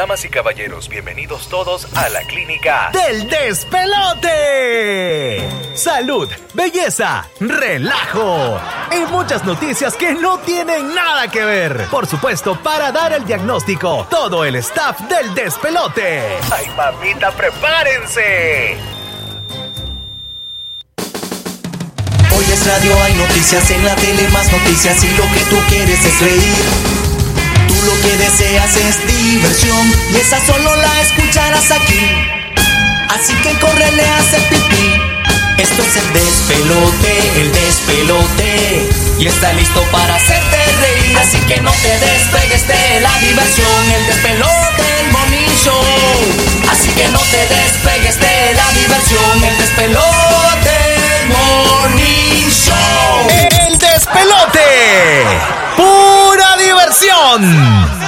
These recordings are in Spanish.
Damas y caballeros, bienvenidos todos a la clínica del despelote. Salud, belleza, relajo y muchas noticias que no tienen nada que ver. Por supuesto, para dar el diagnóstico, todo el staff del despelote. ¡Ay, mamita, prepárense! Hoy es radio, hay noticias en la tele, más noticias y lo que tú quieres es reír. Lo que deseas es diversión y esa solo la escucharás aquí. Así que corre, le hace pipí. Esto es el despelote, el despelote. Y está listo para hacerte reír. Así que no te despegues de la diversión. El despelote, el morning show. Así que no te despegues de la diversión. El despelote, el morning show. El despelote. Pura diversión.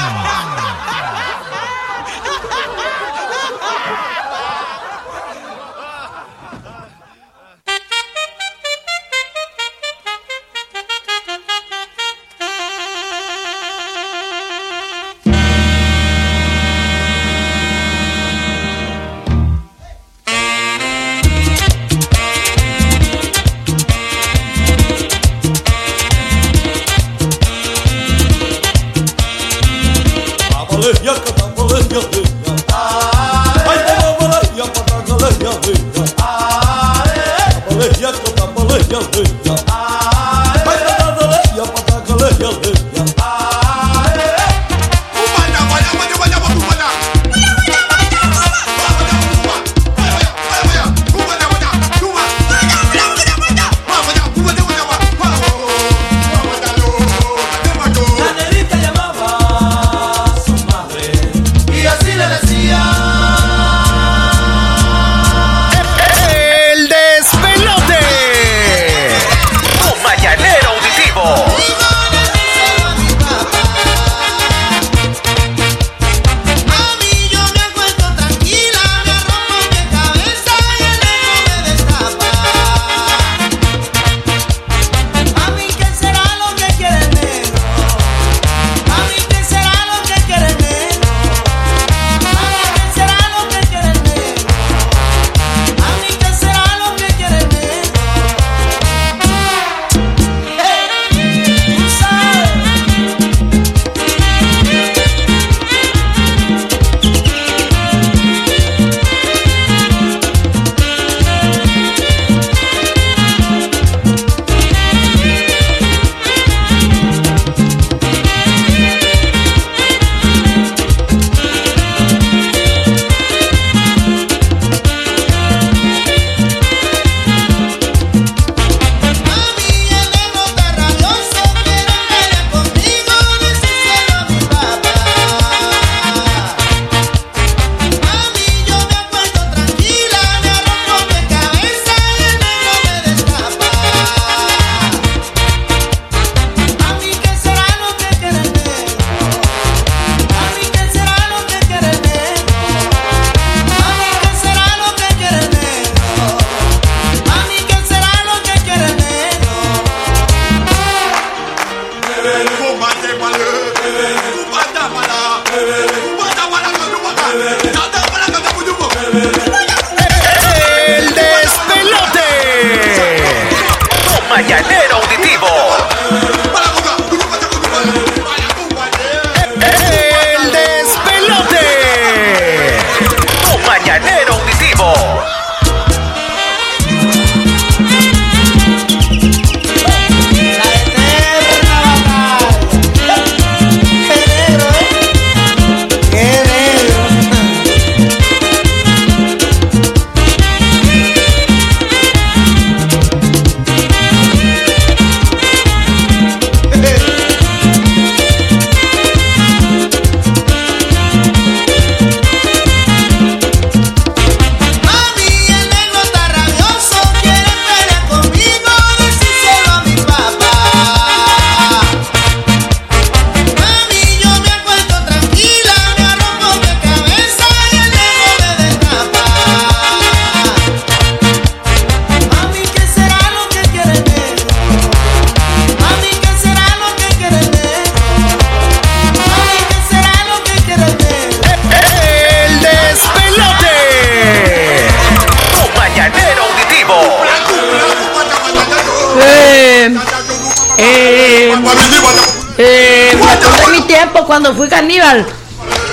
Cuando fui caníbal.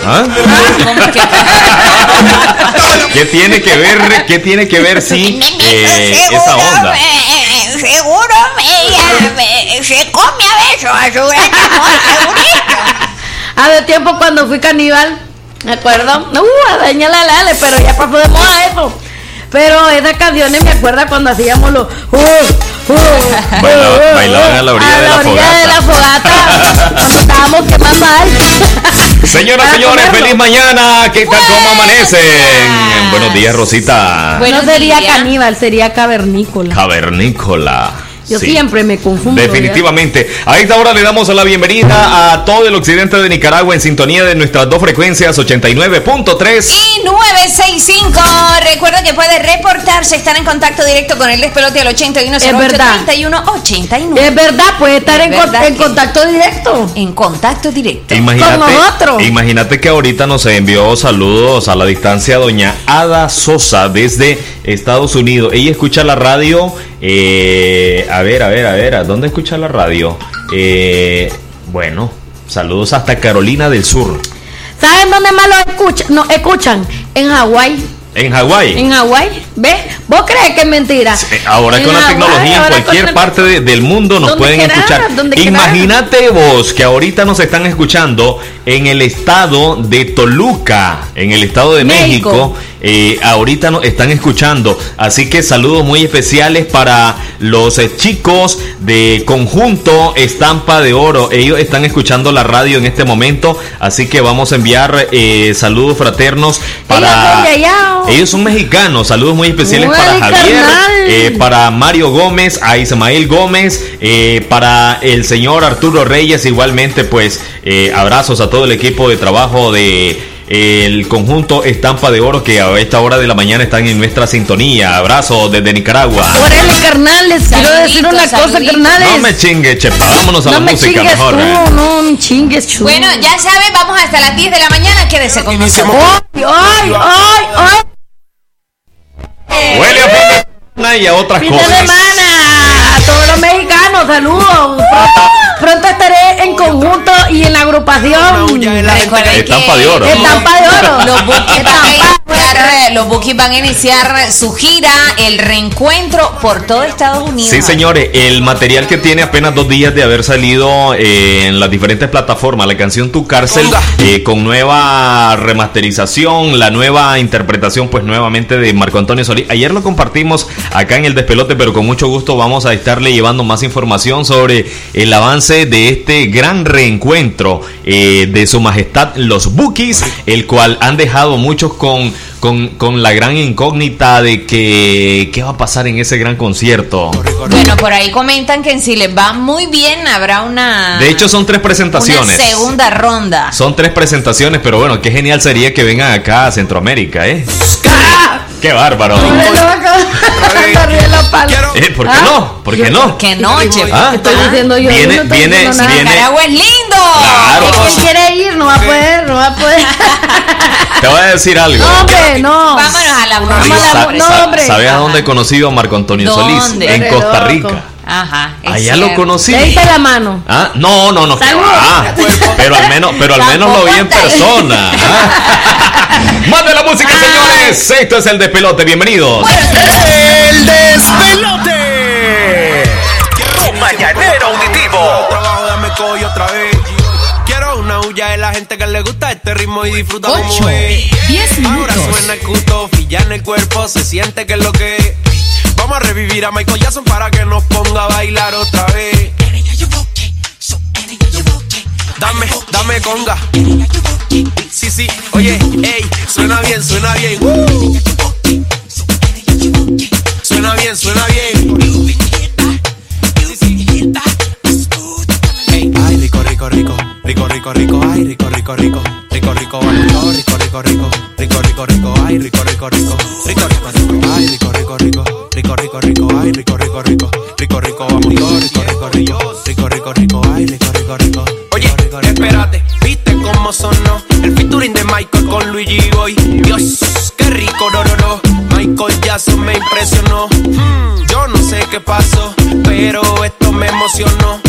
¿Ah? ¿Qué tiene que ver, qué tiene que ver sí eh, esa onda? seguro ella me- se come a besos a su gran amor, segurito. Hace tiempo cuando fui caníbal, ¿me acuerdo? Uh, a Doña la Lale, pero ya pasó de moda eso. Pero esas canciones me acuerda cuando hacíamos los. Uh, Bailaba- bailaban a la orilla a de la orilla de la fogata. cuando estábamos quemando algo. Señoras, Para señores, comerlo. feliz mañana. ¿Qué tal? ¿Cómo amanecen? Buenos días, Rosita. no Buenos sería días. caníbal, sería cavernícola. Cavernícola. Yo Sí. siempre me confundo. Definitivamente. A esta hora le damos la bienvenida a todo el occidente de Nicaragua en sintonía de nuestras dos frecuencias 89.3. Y 965. Recuerda que puede reportarse, estar en contacto directo con el despelote al 81 Es verdad. 31 ya. 89. Es verdad, puede estar Es en, con- verdad en que- contacto directo. En contacto directo. Imagínate, imagínate que ahorita nos envió saludos a la distancia doña Ada Sosa desde Estados Unidos. Ella escucha la radio. eh, a ver, a ver, a ver, ¿a dónde escucha la radio? Eh, bueno, saludos hasta Carolina del Sur, ¿Saben dónde más lo escuchan? No, escuchan. En Hawái. En Hawái. En Hawái. ¿Ves? ¿Vos crees que es mentira? Ahora En con la Hawái, tecnología en cualquier parte de- del mundo nos pueden escuchar. Imagínate vos que ahorita nos están escuchando en el estado de Toluca, en el estado de México. México. Eh, ahorita nos están escuchando. Así que saludos muy especiales para los eh, chicos de conjunto Estampa de Oro. Ellos están escuchando la radio en este momento. Así que vamos a enviar eh, saludos fraternos para... Ellos son mexicanos. Saludos muy especiales para Javier, para Mario Gómez, a Ismael Gómez, para el señor Arturo Reyes, igualmente pues abrazos a todo el equipo de trabajo de el conjunto Estampa de Oro que a esta hora de la mañana están en nuestra sintonía. Abrazos desde Nicaragua. Órale, carnales, quiero decir una Saluditos, cosa, carnales. No me chingue, chepa, vámonos a No la me música chingues mejor. tú, eh. no me chingues tú. Bueno, ya saben, vamos hasta las 10 de la mañana. Quédese con nosotros. ¡Ay, ay, ay, ay! Huele a fin de semana y a otras ¡Fin de cosas. semana! A todos los mexicanos, saludos. Pronto, estaré en conjunto y en la agrupación. Recuerden Estampa de oro. Estampa de oro. Los Bukis van a iniciar, los Bukis van a iniciar su gira, el reencuentro por todo Estados Unidos. Sí, señores, el material que tiene apenas dos días de haber salido eh, en las diferentes plataformas, la canción Tu Cárcel, eh, con nueva remasterización, la nueva interpretación, pues nuevamente de Marco Antonio Solís. Ayer lo compartimos acá en el Despelote, pero con mucho gusto vamos a estarle llevando más información sobre el avance de este gran reencuentro eh, de Su Majestad los Bookies, el cual han dejado muchos con, con, con la gran incógnita de que qué va a pasar en ese gran concierto. Bueno, por ahí comentan que si les va muy bien habrá una, De hecho, son tres una presentaciones. segunda ronda. Son tres presentaciones, pero bueno, qué genial sería que vengan acá a Centroamérica, ¿eh? ¡Qué bárbaro! Eh, ¿Por qué ¿Ah? no? ¿Por qué no? Que noche. Ah. Estoy diciendo yo. Viene- no viene- viene- Nicaragua es lindo. Claro. Es que él quiere ir, no va a poder, no va a poder. Te voy a decir algo. No, hombre, no. Vámonos a la Vamos a música. la- Sa- no, hombre. ¿Sabes a dónde he conocido a Marco Antonio Solís? ¿Dónde? En Eres Costa loco. Rica. Ajá. es Allá lo cierto. conocí. Le diste la mano. Ah, no, no, no, Salud. va. Pero al menos, pero al menos lo vi en persona. Ah. Más de la música, señores. Esto es el de pelote. Bienvenidos. El despelote. Tu mañanero auditivo. Trabajo, dame coy otra vez. Quiero una huya de la gente que le gusta este ritmo y disfruta como es. Ahora suena el cuto, en el cuerpo, se siente que es lo que es. Vamos a revivir a Michael Jackson para que nos ponga a bailar otra vez. Dame, dame conga. Sí, sí, oye, ey, suena bien, suena bien. Woo. Suena bien, suena bien. Ay, rico, rico, rico, rico, rico, rico, ay, rico, rico, rico, rico, rico, rico, rico, rico, rico, rico, rico, ay, rico, rico, rico, rico, rico, rico, ay, rico, rico, rico, rico, rico, ay, rico, rico, rico, rico, rico, vamos, rico, rico, rico, rico, rico, rico, ay, rico, rico, rico. Oye, espérate, viste cómo sonó el featuring de Michael con Luigi Boy. Dios, qué rico, no, no, no. Michael Jackson me impresionó. Hmm, yo no sé qué pasó, pero esto me emocionó.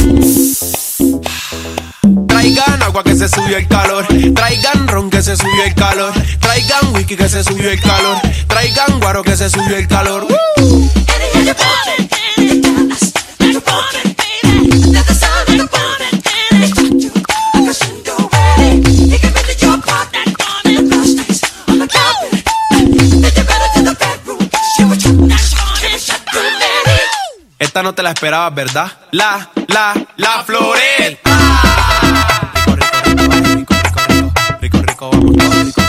Traigan agua que se subió el calor. Traigan ron que se subió el calor. Traigan whisky que se subió el calor. Traigan guaro que se subió el calor. Esta no te la esperabas, ¿verdad? La, la, la floreta. Rico, rico, rico, rico, rico, vamos todos, rico, rico, rico, rico, rico, rico,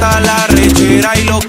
la rechera y los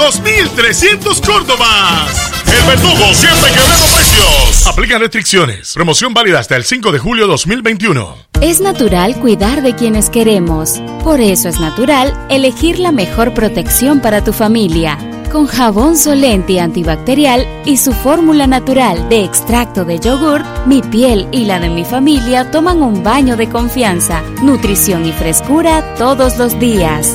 2.300 Córdobas. El verdugo siempre quebrando precios. Aplican restricciones. Promoción válida hasta el 5 de julio 2021. Es natural cuidar de quienes queremos. Por eso es natural elegir la mejor protección para tu familia. Con jabón Solenti antibacterial y su fórmula natural de extracto de yogur, mi piel y la de mi familia toman un baño de confianza, nutrición y frescura todos los días.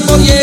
Por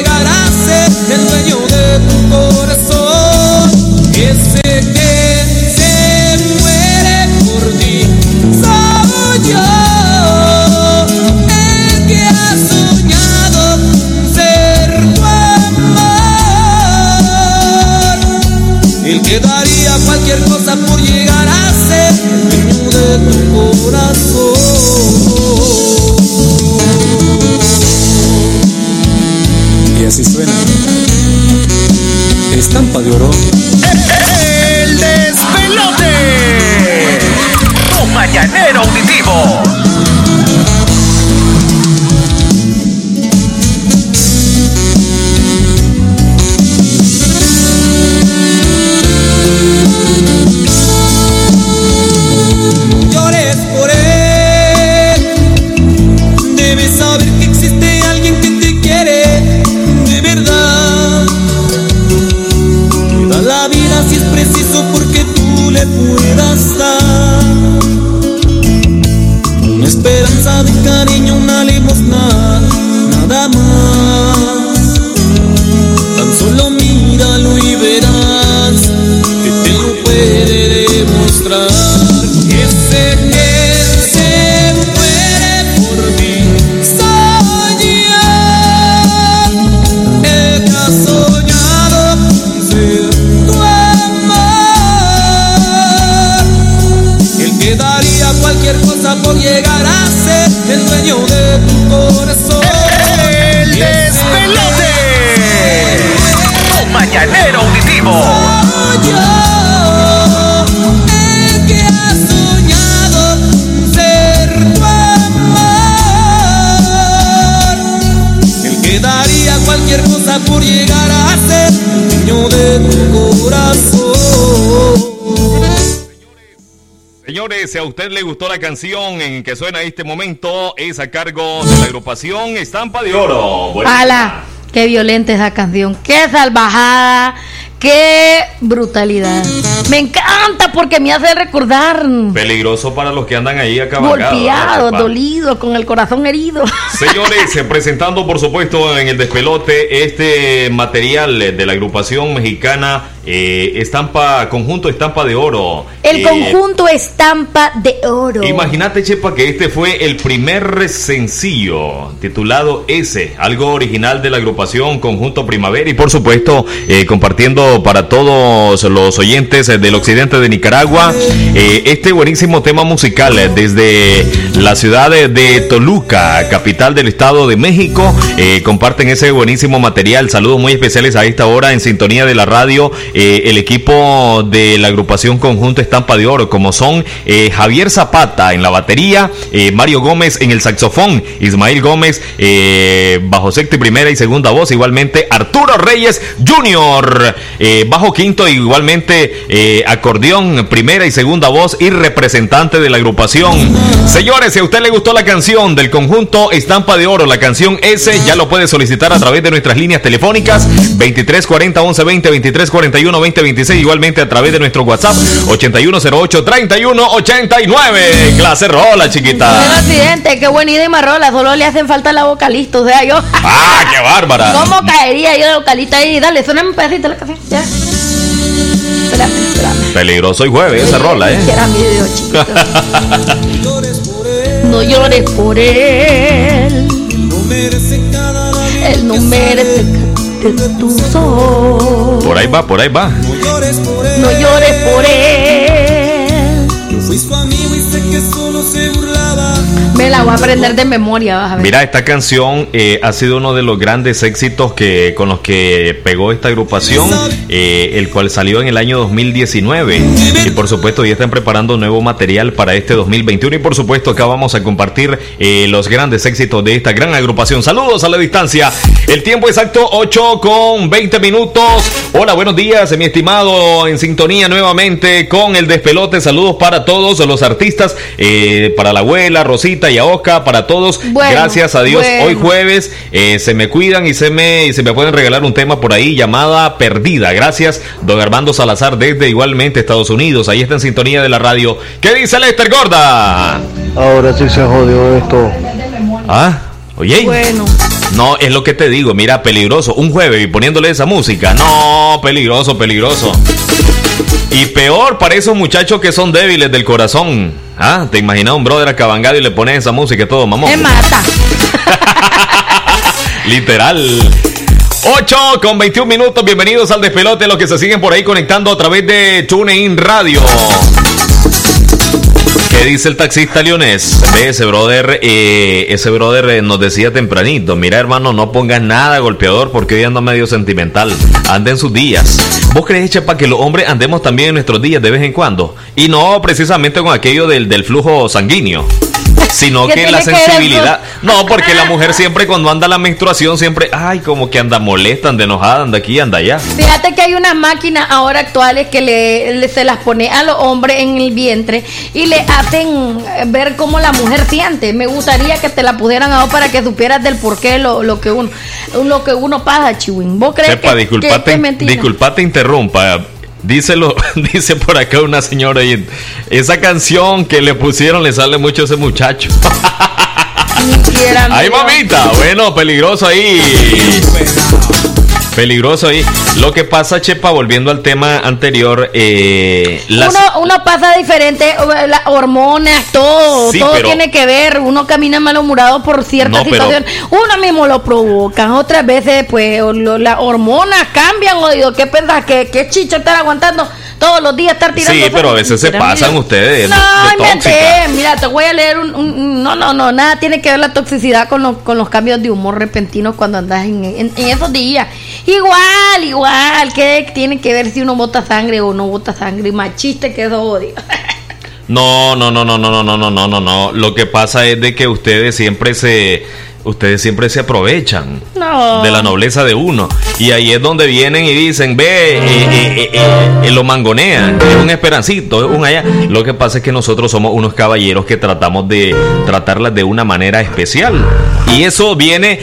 canción en que suena este momento, es a cargo de la agrupación Estampa de Oro. ¡Hala! Qué violenta esa canción, qué salvajada, qué brutalidad. Me encanta porque me hace recordar Peligroso para los que andan ahí acabados. golpeado, dolido, con el corazón herido. Señores, eh, presentando por supuesto en el despelote este material de la agrupación mexicana eh, Estampa, Conjunto Estampa de Oro. El Eh, conjunto estampa de oro. Imagínate, Chepa, que este fue el primer sencillo titulado Ese, algo original de la agrupación Conjunto Primavera y por supuesto eh, compartiendo para todos los oyentes del occidente de Nicaragua eh, este buenísimo tema musical desde la ciudad de, Toluca, capital del estado de México. Comparten ese buenísimo material. Saludos muy especiales a esta hora en sintonía de la radio. Eh, el equipo de la agrupación Conjunto Estampa de Oro, como son eh, Javier Zapata en la batería, eh, Mario Gómez en el saxofón, Ismael Gómez bajo sexta y primera y segunda voz, igualmente Arturo Reyes Jr. bajo quinto, igualmente acordeón, primera y segunda voz y representante de la agrupación. Señores, si a usted le gustó la canción del conjunto Estampa de Oro, la canción S, ya lo puede solicitar a través de nuestras líneas telefónicas 2340 1120 2341 2026, igualmente a través de nuestro WhatsApp 8108 3189. Clase rola, chiquita. accidente, qué buena idea y marrola, solo le hacen falta la vocalista, o sea, yo. ¡Ah, qué bárbara! ¿Cómo caería yo de vocalista ahí? Dale, suena un pedacito de la canción, ya. Espérame, espérame. Peligroso y jueves esa rola, ¿eh? Era mi video chiquito. No llores por él. No merece cada Él no merece sale Por ahí va, por ahí va. No llores por él. No llores por él. La voy a aprender de memoria, vas a ver. Mira, esta canción eh, ha sido uno de los grandes éxitos que con los que pegó esta agrupación, eh, el cual salió en el año 2019. Y por supuesto, ya están preparando nuevo material para este 2021. Y por supuesto, acá vamos a compartir eh, los grandes éxitos de esta gran agrupación. Saludos a la distancia. El tiempo exacto, 8 con 20 minutos. Hola, buenos días, mi estimado, en sintonía nuevamente con el despelote. Saludos para todos los artistas, para la abuela, Rosita y Oscar, para todos. Bueno, Gracias a Dios, bueno. hoy jueves eh, se me cuidan y se me, y se me pueden regalar un tema por ahí llamada Perdida. Gracias, don Armando Salazar, desde igualmente Estados Unidos. Ahí está en sintonía de la radio. ¿Qué dice Lester Gorda? Ahora sí se jodió esto. Ah, oye. Bueno, No, es lo que te digo, mira, peligroso. Un jueves y poniéndole esa música. No, peligroso, peligroso. Y peor para esos muchachos que son débiles del corazón. Ah, te imaginas un brother acabangado y le pones esa música y todo, mamón. me mata. Literal. 8 con 21 minutos, bienvenidos al despelote, los que se siguen por ahí conectando a través de TuneIn Radio. ¿Qué dice el taxista leonés? Ve, ese brother, eh, ese brother eh, nos decía tempranito, mira hermano, no pongas nada golpeador porque hoy anda medio sentimental, anda en sus días. ¿Vos crees, Chepa, que los hombres andemos también en nuestros días de vez en cuando? Y no precisamente con aquello del, del flujo sanguíneo. Sino ¿Qué que la que sensibilidad. No, porque la mujer siempre cuando anda la menstruación, siempre, ay, como que anda molesta, anda enojada, anda aquí, anda allá. Fíjate que hay unas máquinas ahora actuales que le, le- se las pone a los hombres en el vientre y le hacen eh, ver cómo la mujer siente. Me gustaría que te la pusieran ahora para que supieras del por qué lo, lo que uno lo que uno pasa, chihuín. ¿Vos crees Sepa, que, disculpate, que- disculpate, interrumpa. Dice, lo, dice por acá una señora y esa canción que le pusieron le sale mucho a ese muchacho. Ay, mamita, bueno, peligroso ahí. Peligroso ahí. Lo que pasa, Chepa, volviendo al tema anterior, eh, las- Uno, uno pasa diferente, eh, las hormonas, todo, Sí, todo pero- tiene que ver. Uno camina malhumorado por No, pero- situaciones. Uno mismo lo provoca. Otras veces, pues, lo- las hormonas cambian. O digo, ¿qué pensás? ¿Qué, qué chicha estar aguantando todos los días estar tirando? Sí, pero a veces se pasan mira. ustedes de- No, de. Mira, te voy a leer un, No, no, no. Nada tiene que ver la toxicidad con, los- con los cambios de humor repentinos cuando andas en, en- en esos días. Igual, igual. ¿Qué tiene que ver si uno bota sangre o no bota sangre? Machista que eso odio. No, no, no, no, no, no, no, no, no, no. Lo que pasa es de que ustedes siempre se, ustedes siempre se aprovechan No. de la nobleza de uno. Y ahí es donde vienen y dicen, ve, eh, eh, eh, eh, lo mangonean, es un esperancito, es un allá. Lo que pasa es que nosotros somos unos caballeros que tratamos de tratarlas de una manera especial. Y eso viene...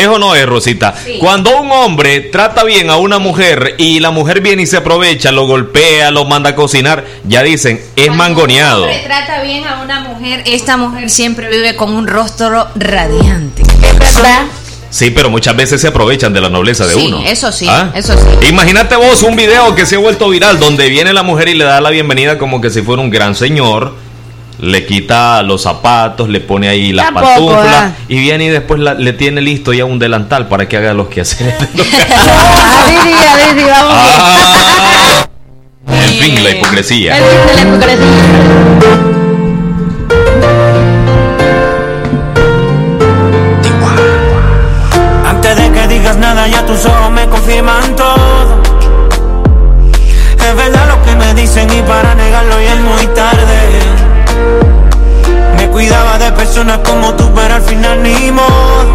¿Es o no es, Rosita? Cuando un hombre trata bien a una mujer y la mujer viene y se aprovecha, lo golpea, lo manda a cocinar, ya dicen, es mangoneado. Hombre, trata bien a una mujer. Esta mujer siempre vive con un rostro radiante. ¿Verdad? Sí, pero muchas veces se aprovechan de la nobleza de Sí, uno. eso sí, ¿Ah? eso sí. Imagínate vos un video que se ha vuelto viral donde viene la mujer y le da la bienvenida como que si fuera un gran señor. Le quita los zapatos, le pone ahí las pantuflas y viene y después la- le tiene listo ya un delantal para que haga los quehaceres. Ah, Didi, Didi, vamos. En fin, la hipocresía. El fin de la hipocresía. Antes de que digas nada, ya tus ojos me confirman todo. Es verdad lo que me dicen y para negarlo ya es muy tarde. Personas como tú, pero al final ni modo.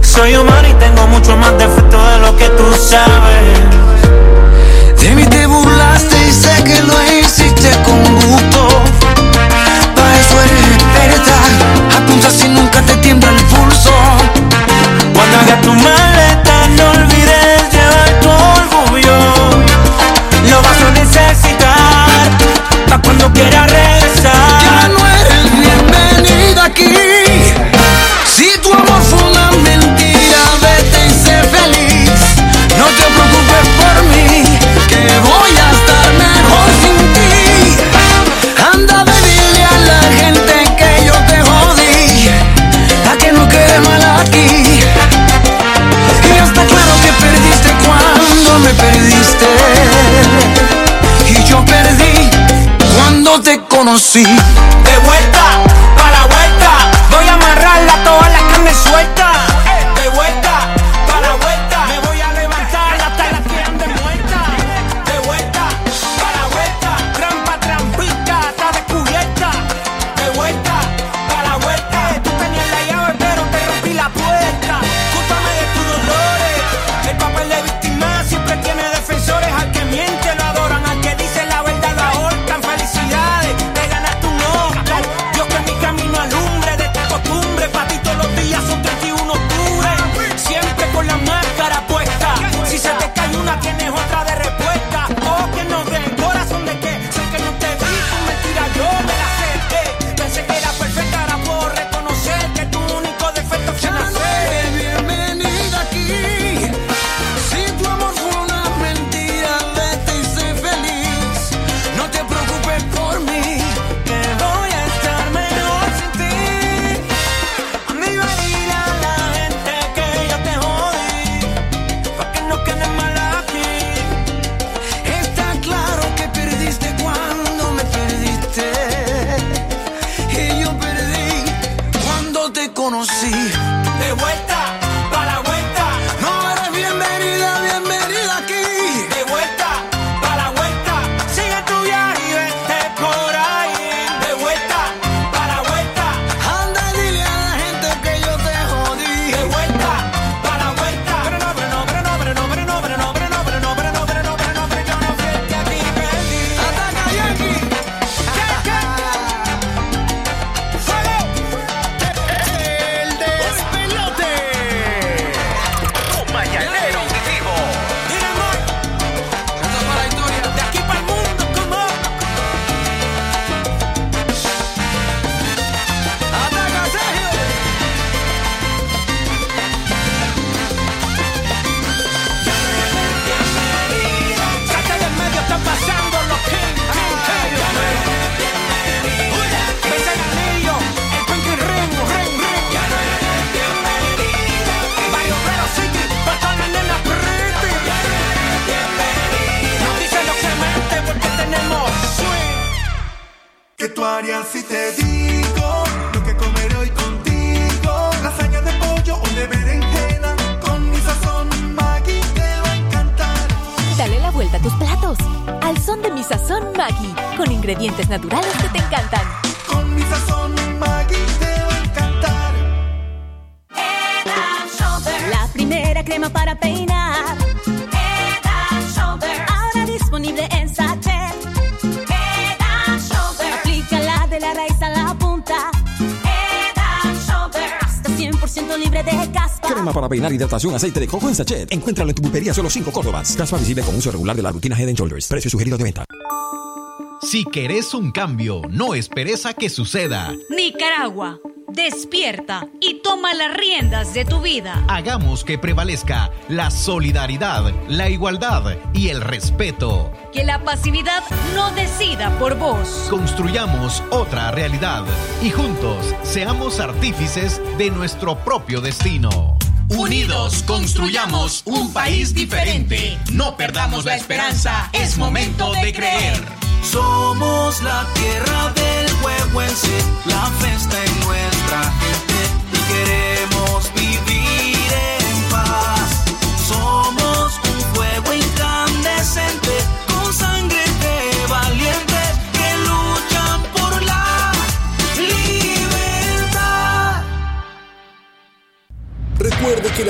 Soy humano y tengo mucho más defectos de lo que tú sabes. De mí te burlaste y sé que lo hiciste con gusto. Pa' eso eres experta, apunta si Y yo perdí cuando te conocí. De vuelta, hidratación, aceite de coco en sachet. Encuéntralo en tu pulpería solo 5 Córdobas. Caspa visible con uso regular de la rutina Head Shoulders. Precio sugerido de venta. Si querés un cambio, no esperes a que suceda. Nicaragua, despierta y toma las riendas de tu vida. Hagamos que prevalezca la solidaridad, la igualdad y el respeto. Que la pasividad no decida por vos. Construyamos otra realidad y juntos seamos artífices de nuestro propio destino. Unidos construyamos un país diferente. No perdamos la esperanza, es momento de creer. Somos la tierra del huehuense, la festa en nuestra gente y queremos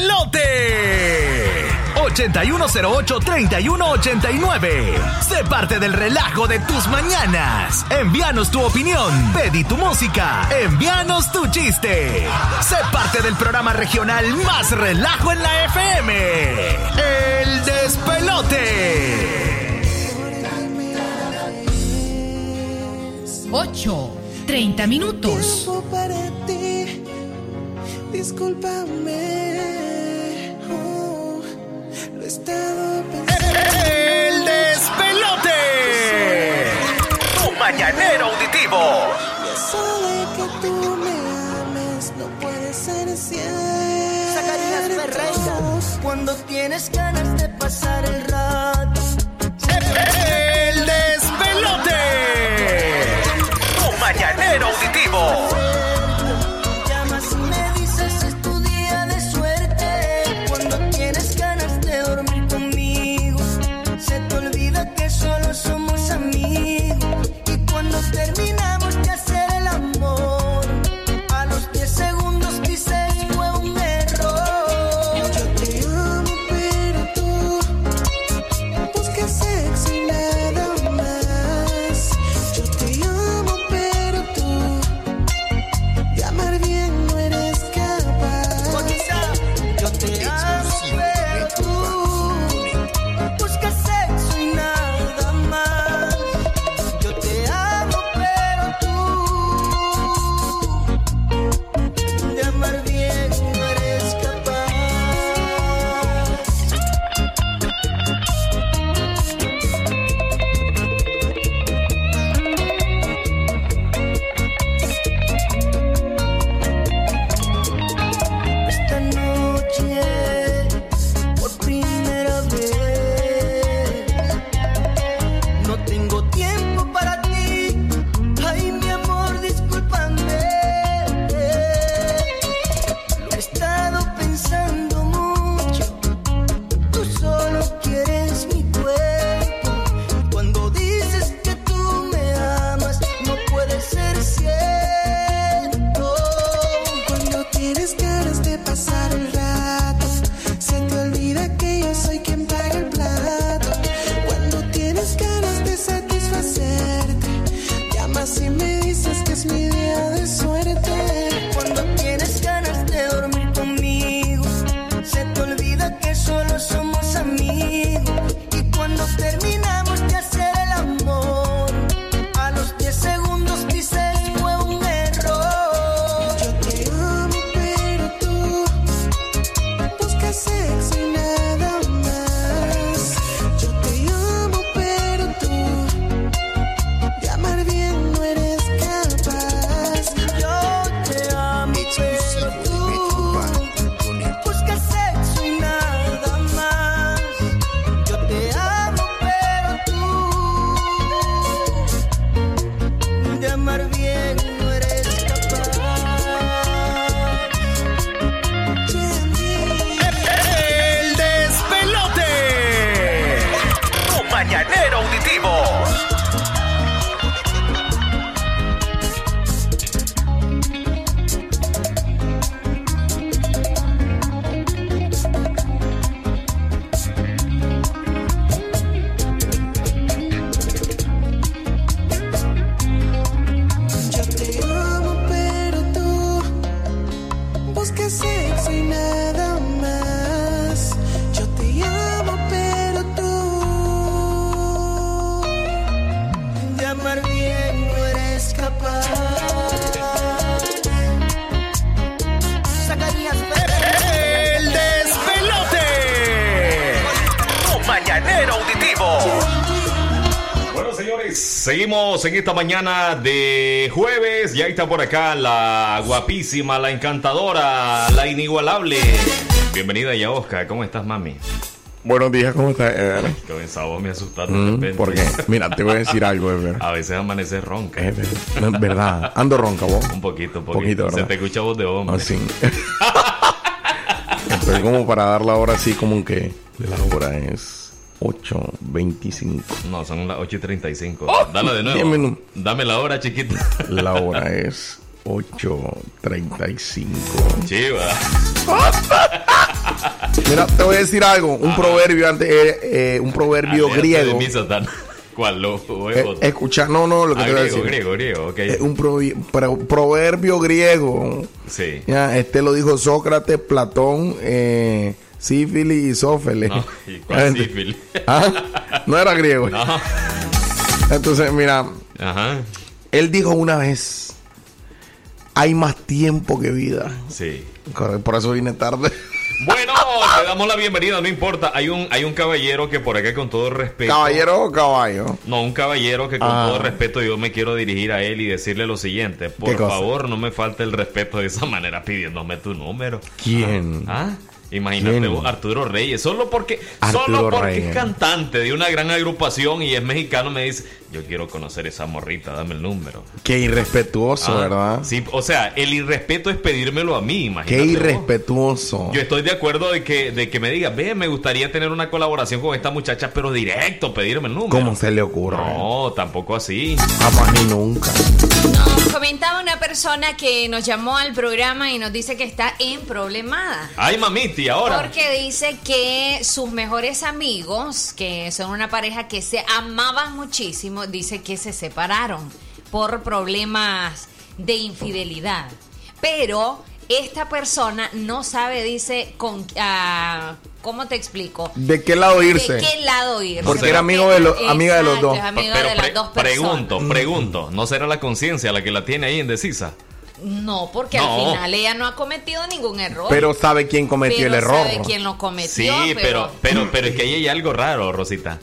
despelote. 8108-3189. Sé parte del relajo de tus mañanas. Envíanos tu opinión. Pedí tu música. Envíanos tu chiste. Sé parte del programa regional más relajo en la FM. El despelote. 8, 30 minutos. Tiempo para ti, discúlpame. El despelote. Tu mañanero auditivo. Y eso de que tú me ames no puede ser cuando tienes ganas de pasar el rato. El despelote. Tu mañanero auditivo. En esta mañana de jueves. Ya está por acá la guapísima, la encantadora, la inigualable. Bienvenida ya, Oscar. ¿Cómo estás, mami? Buenos días, ¿cómo estás, Ever? Con esa voz me asustaste Mm, de repente. ¿Por qué? Mira, te voy a decir algo, Ever. A veces amaneces ronca. Es ver- es verdad. Ando ronca, vos. Un poquito, un poquito. Poquito, Se te escucha voz de hombre. Así. Estoy como para dar la hora así como que la hora es 8.25. No, son las 8 y 35. ¡Oh! Dale de nuevo. Dame la hora, chiquito. La hora es 8.35. Chiva. Mira, te voy a decir algo. Un proverbio antes, eh, eh, un proverbio griego. de mí, Satán. ¿Cuál lo Eh, escucha, no, no, lo que Ah, te voy a griego, decir. griego, griego, ok. Eh, un provi- pro- proverbio griego. Sí. Ya, este lo dijo Sócrates, Platón, eh, sífilis y Sófeles. No, ¿y sífilis? Ah, No era griego. No. Entonces, mira, Ajá. él dijo una vez, hay más tiempo que vida. Sí. Por eso vine tarde. Bueno, te damos la bienvenida, no importa. Hay un, hay un caballero que por acá con todo respeto. ¿Caballero o caballo? No, un caballero que con Ah. todo respeto yo me quiero dirigir a él y decirle lo siguiente. Por favor, no me falte el respeto de esa manera pidiéndome tu número. ¿Quién? ¿Ah? Imagínate vos, Arturo Reyes, solo porque, Arturo solo porque Reyes. es cantante de una gran agrupación y es mexicano, me dice, yo quiero conocer esa morrita, dame el número. Qué irrespetuoso, Ah, ¿verdad? Sí, o sea, el irrespeto es pedírmelo a mí, imagínate. Qué vos. irrespetuoso. Yo estoy de acuerdo de que, de que me diga, ve, me gustaría tener una colaboración con esta muchacha, pero directo, pedirme el número. ¿Cómo se le ocurre? No, tampoco así. Jamás ni nunca. Comentaba una persona que nos llamó al programa y nos dice que está en problemada. Ay, mamiti, ahora. Porque dice que sus mejores amigos, que son una pareja que se amaban muchísimo, dice que se separaron por problemas de infidelidad. Pero esta persona no sabe, dice, con, ah, ¿cómo te explico? ¿De qué lado irse? ¿De qué lado irse? Porque era amigo de los- amiga de los dos. es amiga Pero de las pre- dos personas. pregunto, pregunto, ¿no será la conciencia la que la tiene ahí indecisa? No, porque No. al final ella no ha cometido ningún error. Pero sabe quién cometió Pero el error. sabe quién lo cometió. Sí, pero, pero, pero es que ahí hay algo raro, Rosita.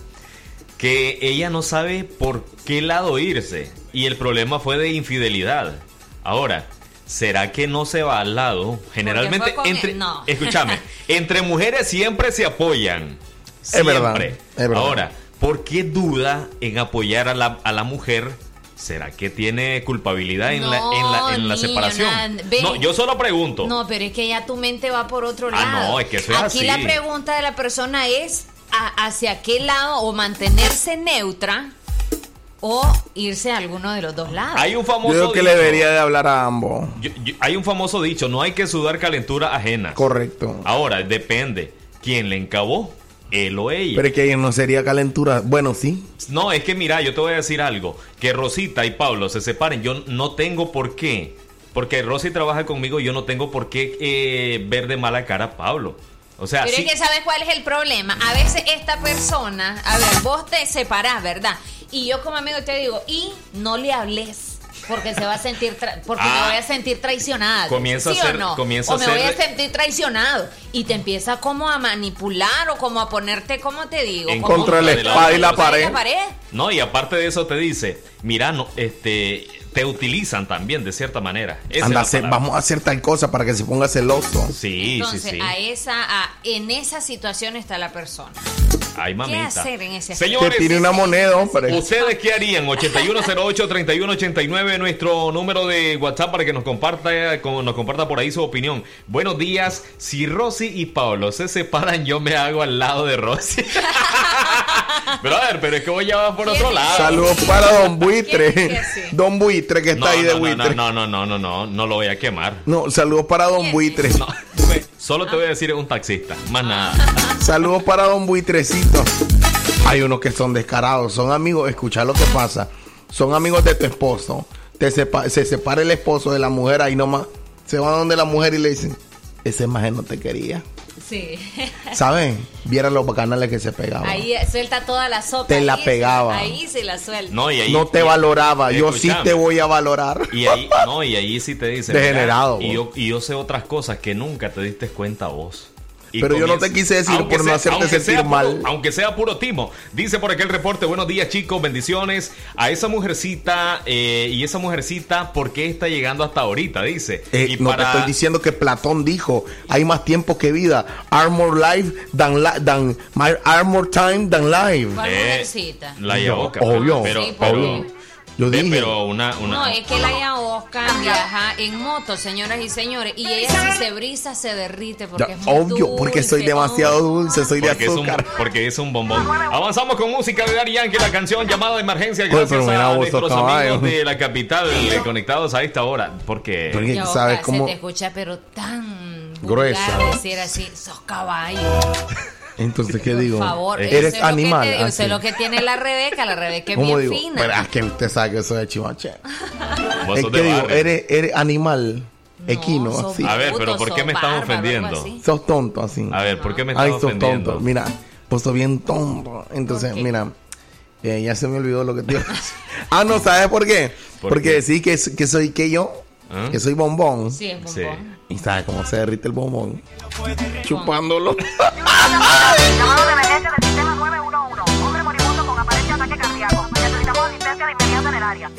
Que ella no sabe por qué lado irse. Y el problema fue de infidelidad. Ahora, ¿será que no se va al lado? Generalmente, entre. no. Escúchame, entre mujeres siempre se apoyan. Es verdad, Siempre. es verdad. Ahora, ¿por qué duda en apoyar a la, a la mujer? ¿Será que tiene culpabilidad en, la, en, la, en la niño, separación? nada. No, yo solo pregunto. No, pero es que ya tu mente va por otro Ah, lado. no, es que eso es Aquí así. la pregunta de la persona es a- hacia qué lado o mantenerse neutra o irse a alguno de los dos lados. Hay un Yo famoso creo que le dicho- debería de hablar a ambos. Yo- yo- hay un famoso dicho, no hay que sudar calentura ajena. Correcto. Ahora, depende. ¿Quién le encabó? Él o ella. Pero es que no sería calentura. Bueno, sí. No, es que mira, yo te voy a decir algo. Que Rosita y Pablo se separen. Yo no tengo por qué. Porque Rosy trabaja conmigo, yo no tengo por qué eh, ver de mala cara a Pablo. O sea, Pero sí- es que sabes cuál es el problema. A veces esta persona, a ver, vos te separás, ¿verdad? Y yo como amigo te digo, y no le hables. Porque se va a sentir, tra- porque Ah. me voy a sentir traicionado. Comienza a ¿Sí ser- o no? comienza o a me voy a sentir traicionado. Y te empieza como a manipular o como a ponerte, ¿cómo te digo? En Como contra la la espada y la otra. pared. No, y aparte de eso te dice, mira, no, este, te utilizan también de cierta manera. Anda, vamos a hacer tal cosa para que se ponga celoso. Sí, Entonces, sí, sí. a esa, a- en esa situación está la persona. Ay, mamita. hacer en ese Señores, Que tiene una moneda, hombre. ¿Ustedes qué harían? 8108-3189, nuestro número de WhatsApp para que nos comparta, nos comparta por ahí su opinión. Buenos días. Si Rosy y Pablo se separan, yo me hago al lado de Rosy. Brother, pero es que voy a vas por otro lado. Saludos para Don ¿Quién dice Buitre. Don Buitre que está No, ahí de no, no, buitre. no, no, no, no, no, no lo voy a quemar. No, saludos para Don Buitre. No, solo te voy a decir un taxista, más nada. Saludos para Don Buitrecito. Hay unos que son descarados, son amigos. Escucha lo que pasa. Son amigos de tu esposo. Te sepa- se separa el esposo de la mujer ahí nomás. Se van donde la mujer y le dicen: Ese maje no te quería. Sí. ¿Saben? Vieran los canales que se pegaban. Ahí eh, suelta toda la sopa. Te la ahí, pegaba. Ahí se la suelta. No, y ahí, no te y- valoraba. Yo sí te voy a valorar. Y ahí, no, y ahí sí te dice. Degenerado, mira, Y yo, y yo sé otras cosas que nunca te diste cuenta vos. Y Pero yo no te quise decir aunque por no sea- hacerte aunque sentir sea mal. puro- aunque sea puro timo. Dice por aquel reporte, buenos días chicos, bendiciones. A esa mujercita, eh, y esa mujercita, ¿por qué está llegando hasta ahorita? Dice. Eh, y no para- te estoy diciendo que Platón dijo, hay más tiempo que vida. Armor life than, li- than my armor time than life. ¿Cuál Eh, mujercita? La Yaoca. Obvio, pero, Sí, pero, porque- Yo ve, dije. pero una, una- No, es que la Yaosca viaja en moto, señoras y señores, y ella si se brisa se derrite porque Ya, es muy obvio, porque soy demasiado dulce, soy de porque es, un, azúcar. porque es un bombón. Avanzamos con música de Daddy Yankee, la canción llamada de emergencia. Oye, Gracias pero mira a nuestros caballo. amigos de la capital eh, conectados a esta hora. Porque Porque sabes se cómo te escucha pero tan Gruesa. vulgar decir así, sos caballo. entonces qué digo, Por favor, eres eso es animal. que te- así. eso es lo que tiene la Rebeca, la Rebeca es ¿Cómo bien digo? fina. Pero es que usted sabe que soy vos Es que digo, eres, eres animal, equino, así. A ver, pero ¿por qué me están ofendiendo? Sos tonto así. A ver, ¿por qué me están Ay, sos ofendiendo? tonto. Mira, pues sos bien tonto. Entonces, mira, eh, ya se me olvidó lo que te iba a decir. Ah, no, ¿sabes por qué? ¿Por Porque qué? decís que, es- que soy que yo, ¿Ah? que soy bombón. Sí, es Sí. bombón. Y sabes cómo se derrite el bombón. Chupándolo. Llamado de emergencia del sistema 911. Hombre moribundo con aparente ataque cardíaco. Necesitamos asistencia de inmediato en el área.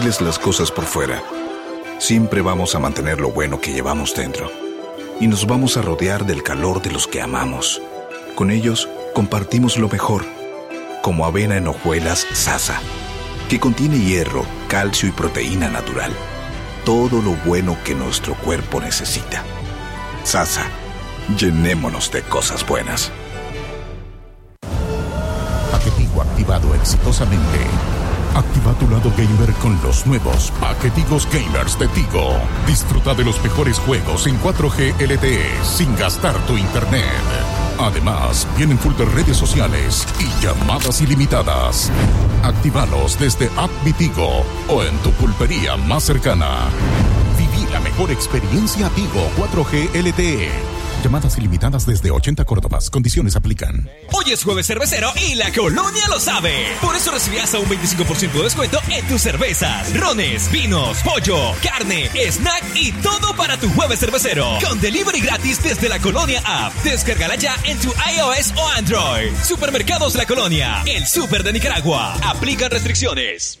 Las cosas por fuera, siempre vamos a mantener lo bueno que llevamos dentro. Y nos vamos a rodear del calor de los que amamos. Con ellos compartimos lo mejor, como avena en hojuelas Sasa, que contiene hierro, calcio y proteína natural. Todo lo bueno que nuestro cuerpo necesita. Sasa, llenémonos de cosas buenas. Paquetico activado exitosamente. Activa tu lado gamer con los nuevos paquetigos gamers de Tigo. Disfruta de los mejores juegos en 4G LTE sin gastar tu internet. Además, vienen full de redes sociales y llamadas ilimitadas. Actívalos desde App Tigo o en tu pulpería más cercana. Viví la mejor experiencia Tigo 4G LTE. Llamadas ilimitadas desde 80 Córdobas. Condiciones aplican. Hoy es jueves cervecero y la colonia lo sabe. Por eso recibí hasta un 25% de descuento en tus cervezas, rones, vinos, pollo, carne, snack y todo para tu jueves cervecero. Con delivery gratis desde la colonia app. Descárgala ya en tu iOS o Android. Supermercados La Colonia, el super de Nicaragua. Aplican restricciones.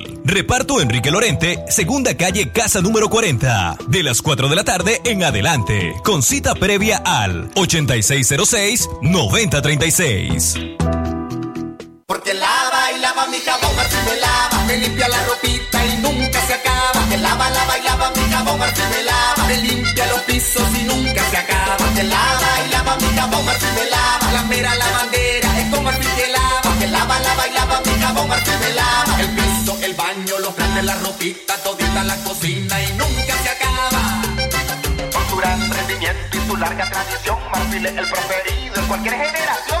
Reparto Enrique Lorente, segunda calle, casa número 40. De las 4 de la tarde en adelante. Con cita previa al 8606-9036. Porque lava y lava mi jabón, Marfil me lava, me limpia la ropita y nunca se acaba. Que lava, lava y lava mi jabón, Marfil me lava, me limpia los pisos y nunca se acaba. Que lava y lava mi jabón, Marfil me lava, la mera lavandera es con Marfil que lava. Que lava, lava y lava mi jabón, Marfil me lava, el piso, el baño, los planes, la ropita, todita la cocina y nunca se acaba. Con su gran rendimiento y su larga tradición, Marfil es el preferido en cualquier generación.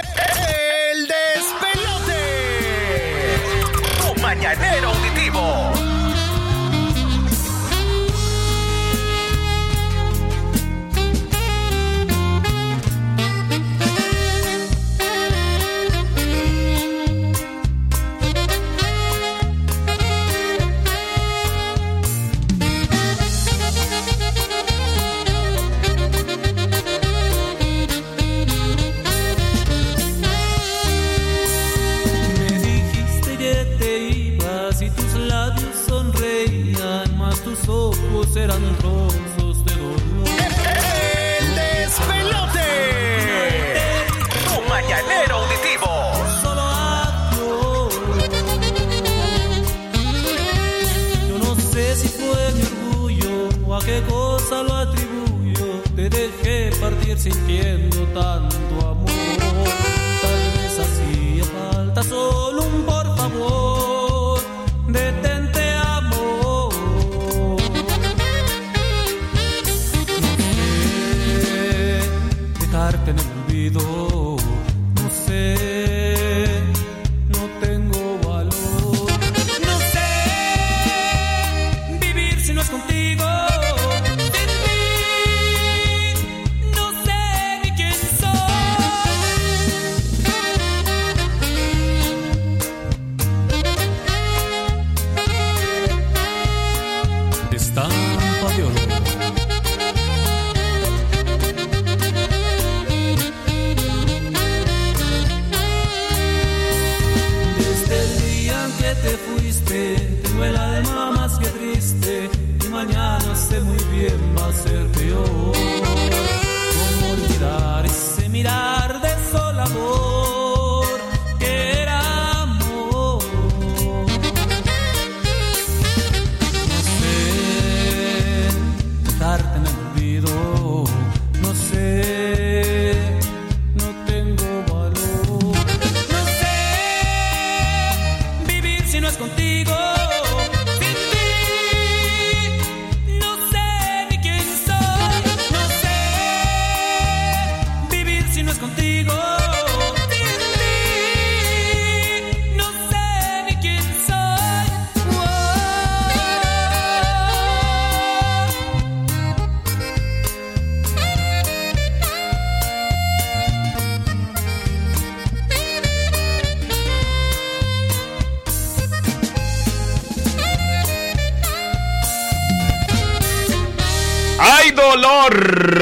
El despelote. Tu mañanero auditivo. Ojos eran trozos de dolor. El despelote. Tu mañanero auditivo. Solo adiós. Yo no sé si fue mi orgullo o a qué cosa lo atribuyo. Te dejé partir sintiendo tanto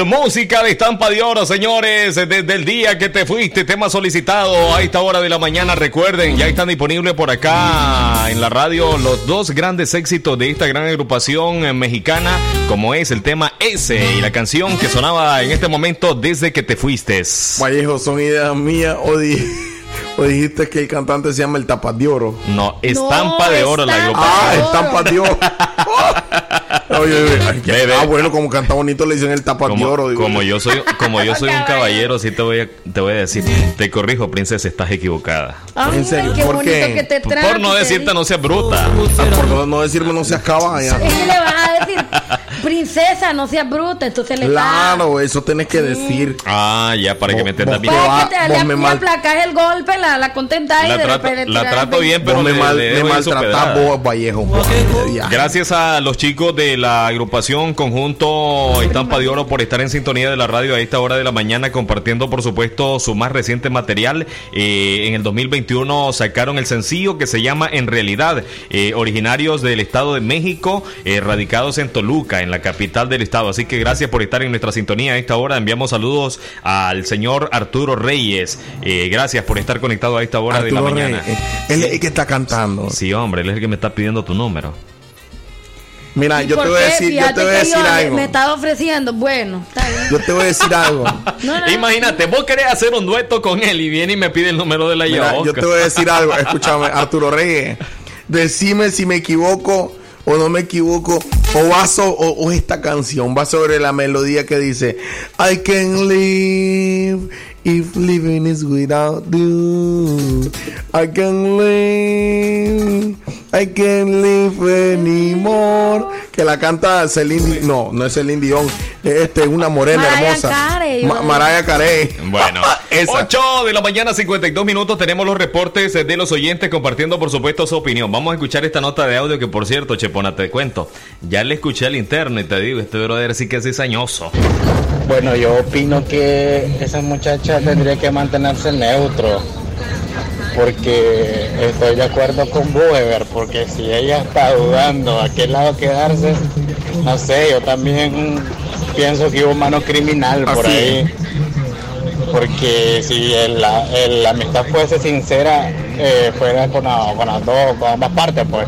Música de estampa de oro, señores. Desde el día que te fuiste, tema solicitado a esta hora de la mañana. Recuerden, ya están disponibles por acá en la radio los dos grandes éxitos de esta gran agrupación eh, mexicana, como es el tema S y la canción que sonaba en este momento desde que te fuiste. Vallejo, ¿son ideas mías o, di- o dijiste que el cantante se llama el Tapas de Oro? No, estampa de oro la Estampa agrupación. Ah, estampa de oro. Oye, oye, ay, que- ah, bueno, como canta bonito le dicen el Tapas de Como, Oro. digo. como yo soy, como yo soy un caballero, sí te voy a, te voy a decir, te corrijo, princesa, estás equivocada. Ay, ¿En serio? qué ¿Por qué? que te Por no decirte no seas bruta. Ah, por no, no decirme no seas caballa. Es que le vas a decir, princesa, no seas bruta, entonces le está... Claro, eso tenés que decir. Ah, ya, para que me entiendas bien. Para que te, vos le, me aplacas el golpe, la, la contentas y La de trato, repente la te trato das bien, pero me, mal, me maltratás vos, Vallejo. Gracias a los chicos de la agrupación Conjunto Estampa de Oro por estar en sintonía de la radio a esta hora de la mañana compartiendo por supuesto su más reciente material. Eh, en el 2021 sacaron el sencillo que se llama En Realidad, eh, originarios del Estado de México, eh, radicados en Toluca, en la capital del estado. Así que gracias por estar en nuestra sintonía a esta hora. Enviamos saludos al señor Arturo Reyes. Eh, gracias por estar conectado a esta hora de la mañana. Él es el que está cantando. Sí, hombre, él es el que me está pidiendo tu número. Mira, ¿Y yo te voy a decir, yo te voy a decir yo algo. Me estaba ofreciendo, bueno, está bien. Yo te voy a decir algo. No, no, Imagínate, vos querés hacer un dueto con él y viene y me pide el número de la Mira, yo te voy a decir algo. Escúchame, Arturo Reyes. Decime si me equivoco o no me equivoco. O va so- o, o esta canción va sobre la melodía que dice I can live if living is without you. I can live. I can live anymore. Que la canta Celine. No, no es Celine Dion. Este es una morena Mariah hermosa. Carey, Ma- Mariah Carey. Bueno, Esa. 8 de la mañana, 52 minutos. Tenemos los reportes de los oyentes compartiendo, por supuesto, su opinión. Vamos a escuchar esta nota de audio que, por cierto, Chepona, te cuento. Ya le escuché al interno y te digo, este brother sí que es cizañoso. Bueno, yo opino que esa muchacha tendría que mantenerse neutro. Porque estoy de acuerdo con Boever, porque si ella está dudando a qué lado quedarse, no sé, yo también pienso que hubo mano criminal por Así ahí. Porque si el- la, el- la amistad fuese sincera, eh, fuera con, la- con las dos, con ambas partes, pues.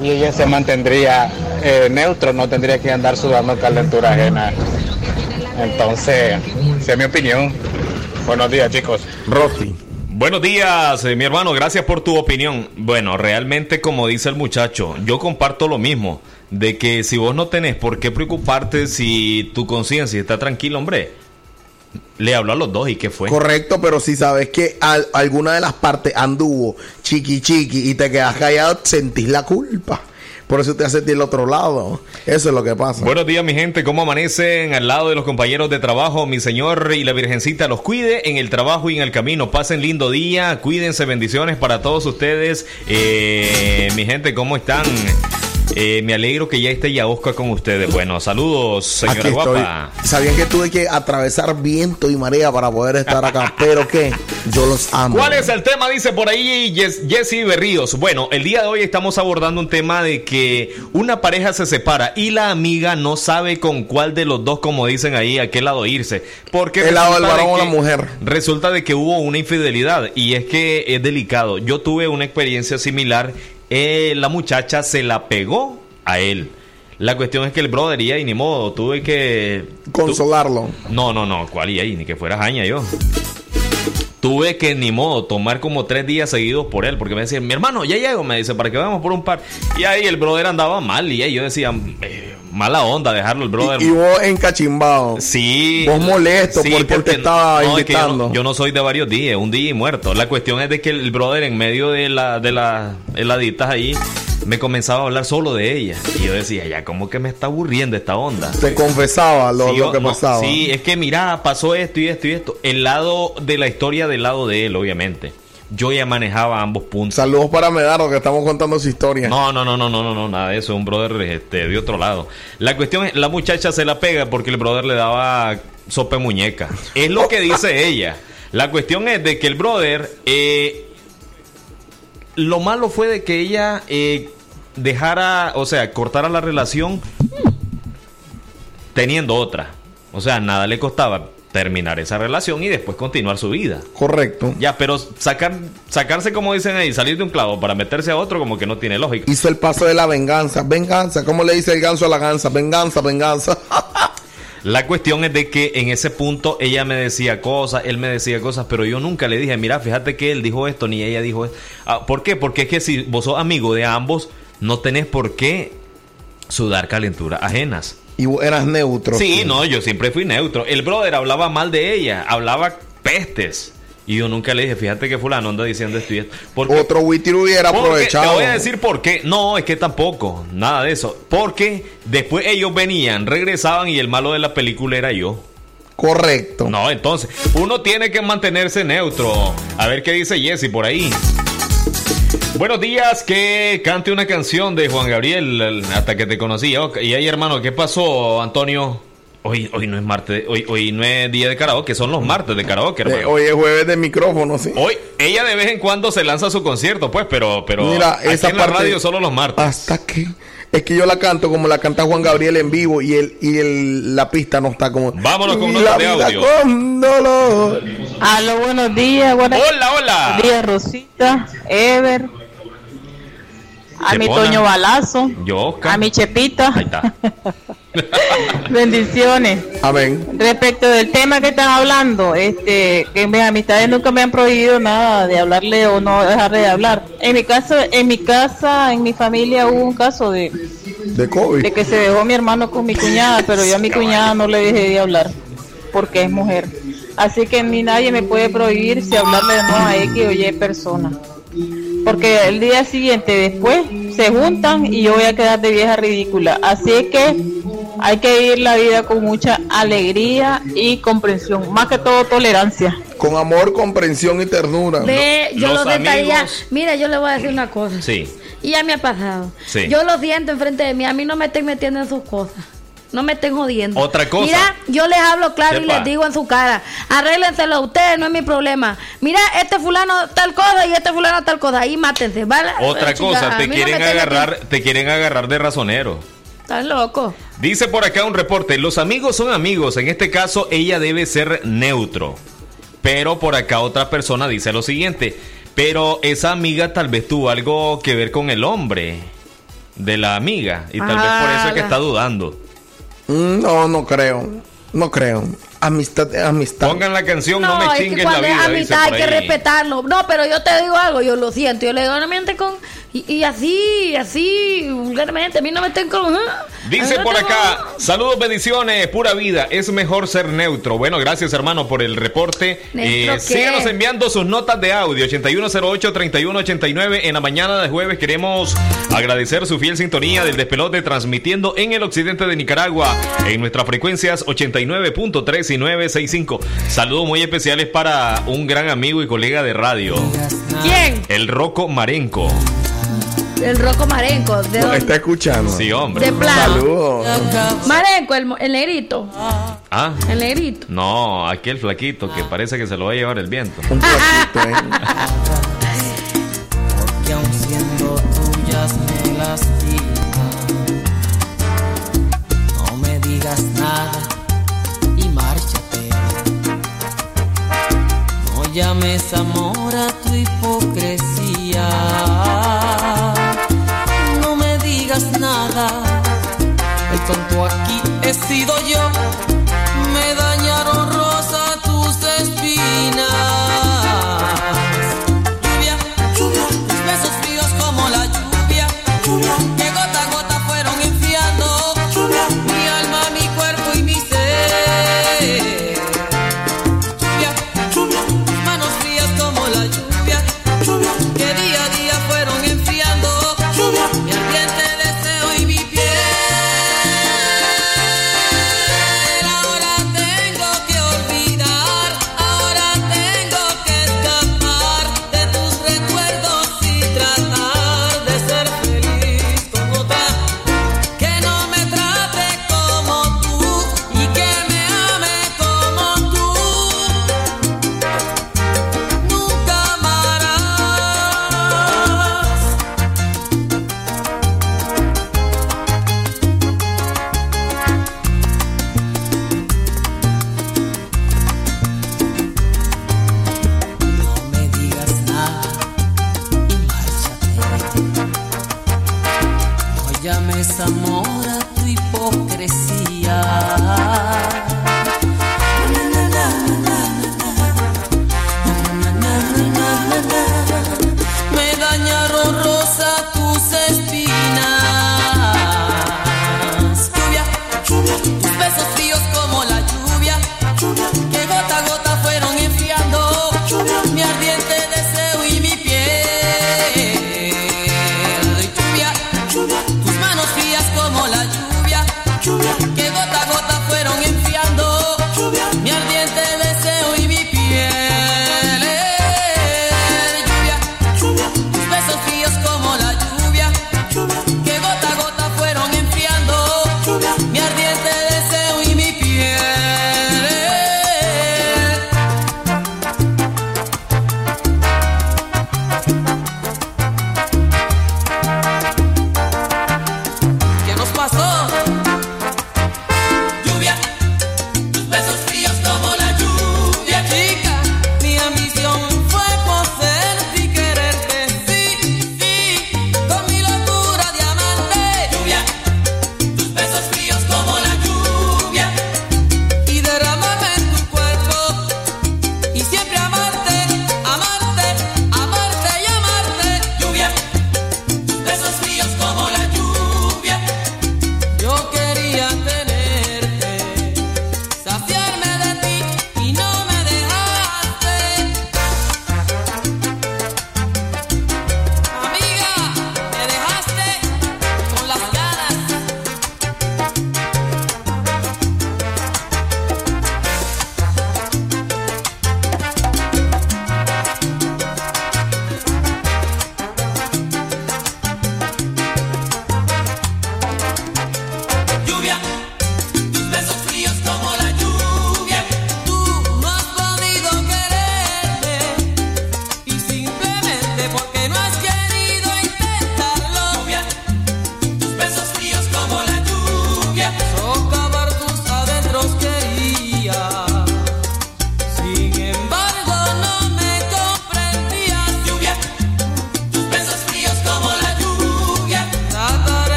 Y ella se mantendría eh, neutro, no tendría que andar sudando calentura ajena. Entonces, esa es mi opinión. Buenos días, chicos. Rosy. Buenos días, eh, mi hermano, gracias por tu opinión. Bueno, realmente como dice el muchacho, yo comparto lo mismo, de que si vos no tenés por qué preocuparte si tu conciencia está tranquila, hombre, le hablo a los dos y qué fue. Correcto, pero si sabes que al- alguna de las partes anduvo chiqui chiqui y te quedas callado, sentís la culpa. Por eso te haces del otro lado. Eso es lo que pasa. Buenos días, mi gente. ¿Cómo amanecen al lado de los compañeros de trabajo? Mi Señor y la Virgencita los cuide en el trabajo y en el camino. Pasen lindo día. Cuídense. Bendiciones para todos ustedes. Eh, mi gente, ¿cómo están? Eh, me alegro que ya esté Yaosca con ustedes. Bueno, saludos, señora Aquí estoy. guapa. Sabían que tuve que atravesar viento y marea para poder estar acá. pero que yo los amo. ¿Cuál es el tema? Dice por ahí Yes- Jesse Berríos. Bueno, el día de hoy estamos abordando un tema de que una pareja se separa y la amiga no sabe con cuál de los dos, como dicen ahí, a qué lado irse. Porque El lado del resulta de varón o la mujer. Resulta de que hubo una infidelidad y es que es delicado. Yo tuve una experiencia similar. Eh, la muchacha se la pegó a él. La cuestión es que el brother y ahí ni modo, tuve que Consolarlo. no, no, no, ¿cuál y ahí? Ni que fuera jaña yo. Tuve que ni modo tomar como tres días seguidos por él, porque me decía, mi hermano, ya llego, me dice, para que vayamos por un par. Y ahí el brother andaba mal, y ahí yo decía, "Eh, mala onda dejarlo el brother. Y vos encachimbado. Sí. Vos molesto porque él te estaba no, es que yo, invitando. no, yo no soy de varios días, un día y muerto. La cuestión es de que el brother en medio de la de las heladitas ahí me comenzaba a hablar solo de ella. Y yo decía, ya como que me está aburriendo esta onda. Te confesaba lo, Sí, lo que no, pasaba. sí, es que mira, pasó esto y esto y esto. El lado de la historia del lado de él, obviamente. Yo ya manejaba ambos puntos. Saludos para Medardo que estamos contando su historia. No, no, no, no, no, no, no, nada de eso, un brother este, de otro lado. La cuestión es, la muchacha se la pega porque el brother le daba sopa de muñeca. Es lo que dice ella. La cuestión es de que el brother, eh, lo malo fue de que ella eh, dejara, o sea, cortara la relación teniendo otra. O sea, nada le costaba terminar esa relación y después continuar su vida. Correcto. Ya, pero sacar, sacarse, como dicen ahí, salir de un clavo para meterse a otro, como que no tiene lógica. Hizo el paso de la venganza. Venganza. ¿Cómo le dice el ganso a la gansa? Venganza, venganza. La cuestión es de que en ese punto ella me decía cosas, él me decía cosas, pero yo nunca le dije, mira, fíjate que él dijo esto, ni ella dijo esto. Ah, ¿Por qué? Porque es que si vos sos amigo de ambos, no tenés por qué sudar calenturas ajenas. Y vos eras neutro. Sí, no, yo siempre fui neutro. El brother hablaba mal de ella, hablaba pestes. Y yo nunca le dije, fíjate que fulano anda diciendo esto y esto. Porque, Otro Witty hubiera aprovechado. Te voy a decir por qué. No, es que tampoco. Nada de eso. Porque después ellos venían, regresaban y el malo de la película era yo. Correcto. No, entonces, uno tiene que mantenerse neutro. A ver qué dice Jesse por ahí. Buenos días, que cante una canción de Juan Gabriel el- hasta que te conocí. Y ahí, hermano, ¿qué pasó, Antonio? Hoy, hoy no es martes, hoy, hoy no es día de karaoke, son los martes de karaoke, hermano. Eh, hoy es jueves de micrófono, sí. Hoy, ella de vez en cuando se lanza su concierto, pues, pero, pero Mira, aquí esa en la parte- radio solo los martes. Hasta que. Es que yo la canto como la canta Juan Gabriel en vivo y el, y el, la pista no está como. Vámonos con la de audio. con dolor. Aló, buenos días. Buenas Hola, hola. Buenos días, Rosita, Ever, a mi. Toño Balazo, Yo, a mi Chepita. Ahí está. Bendiciones. Amén. Respecto del tema que están hablando, este, que mis amistades nunca me han prohibido nada de hablarle o no dejarle de hablar. En mi caso, en mi casa, en mi familia hubo un caso de, De COVID. de que se dejó mi hermano con mi cuñada, pero yo a mi cuñada no le dejé de hablar porque es mujer. Así que ni nadie me puede prohibir si hablarle de nuevo a X o Y persona. Porque el día siguiente después se juntan y yo voy a quedar de vieja ridícula. Así es que hay que vivir la vida con mucha alegría y comprensión, más que todo tolerancia. Con amor, comprensión y ternura. Ve, yo Los lo detallaría. Mira, yo le voy a decir una cosa. Sí. Y ya me ha pasado. Sí. Yo lo siento enfrente de mí. A mí no me estén metiendo en sus cosas. No me estén jodiendo. Otra cosa. Mira, yo les hablo claro y les digo en su cara. Arréglenselo a ustedes, no es mi problema. Mira, este fulano tal cosa y este fulano tal cosa. Ahí mátense, ¿vale? Otra Chica, cosa, te no quieren agarrar, te quieren agarrar de razonero. Estás loco. Dice por acá un reporte, los amigos son amigos, en este caso ella debe ser neutro. Pero por acá otra persona dice lo siguiente, pero esa amiga tal vez tuvo algo que ver con el hombre de la amiga y tal vez por eso es que está dudando. Mm, No, no creo. No creo. Amistad amistad. Pongan la canción, no, No, me es que chinguen la cuando es vida. amistad hay que respetarlo. No, pero yo te digo algo, yo lo siento. Yo le digo, no metes con. Y, y así, así, vulgarmente. A mí no me estén con. A Dice no por tengo- acá, saludos, bendiciones, pura vida, es mejor ser neutro. Bueno, gracias hermano por el reporte. ¿Neutro Eh, qué? síganos enviando sus notas de audio, 8108-3189. En la mañana de jueves queremos agradecer su fiel sintonía del despelote transmitiendo en el occidente de Nicaragua en nuestras frecuencias 89.3 y 965. Saludos muy especiales para un gran amigo y colega de radio, ¿Quién? el Rocco Marenco. El Rocco Marenco. ¿De dónde? está escuchando. Sí, hombre. De plano. Saludos. Marenco, el, el negrito. Ah. El negrito. No, aquel flaquito que parece que se lo va a llevar el viento. Un platito, ¿eh? llames amor a tu hipocresía. No me digas nada. El tonto aquí he sido yo. novia,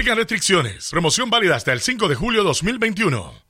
Aplican restricciones. Promoción válida hasta el 5 de julio 2021.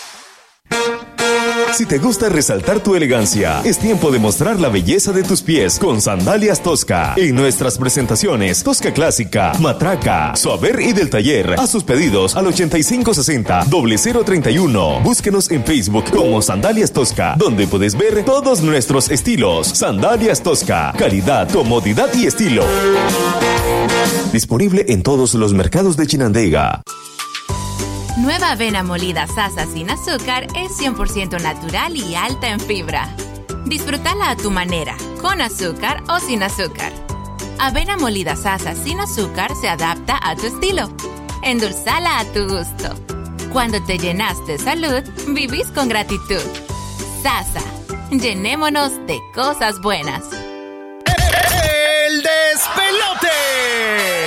Si te gusta resaltar tu elegancia, es tiempo de mostrar la belleza de tus pies con sandalias Tosca. En nuestras presentaciones, Tosca Clásica, Matraca, Suaver y del Taller. A sus pedidos al 8560-0031. Búsquenos en Facebook como Sandalias Tosca, donde puedes ver todos nuestros estilos. Sandalias Tosca, calidad, comodidad y estilo. Disponible en todos los mercados de Chinandega. Nueva avena molida Sasa sin azúcar es 100% natural y alta en fibra. Disfrútala a tu manera, con azúcar o sin azúcar. Avena molida Sasa sin azúcar se adapta a tu estilo. Endulzala a tu gusto. Cuando te llenas de salud, vivís con gratitud. Sasa, llenémonos de cosas buenas. El despelote.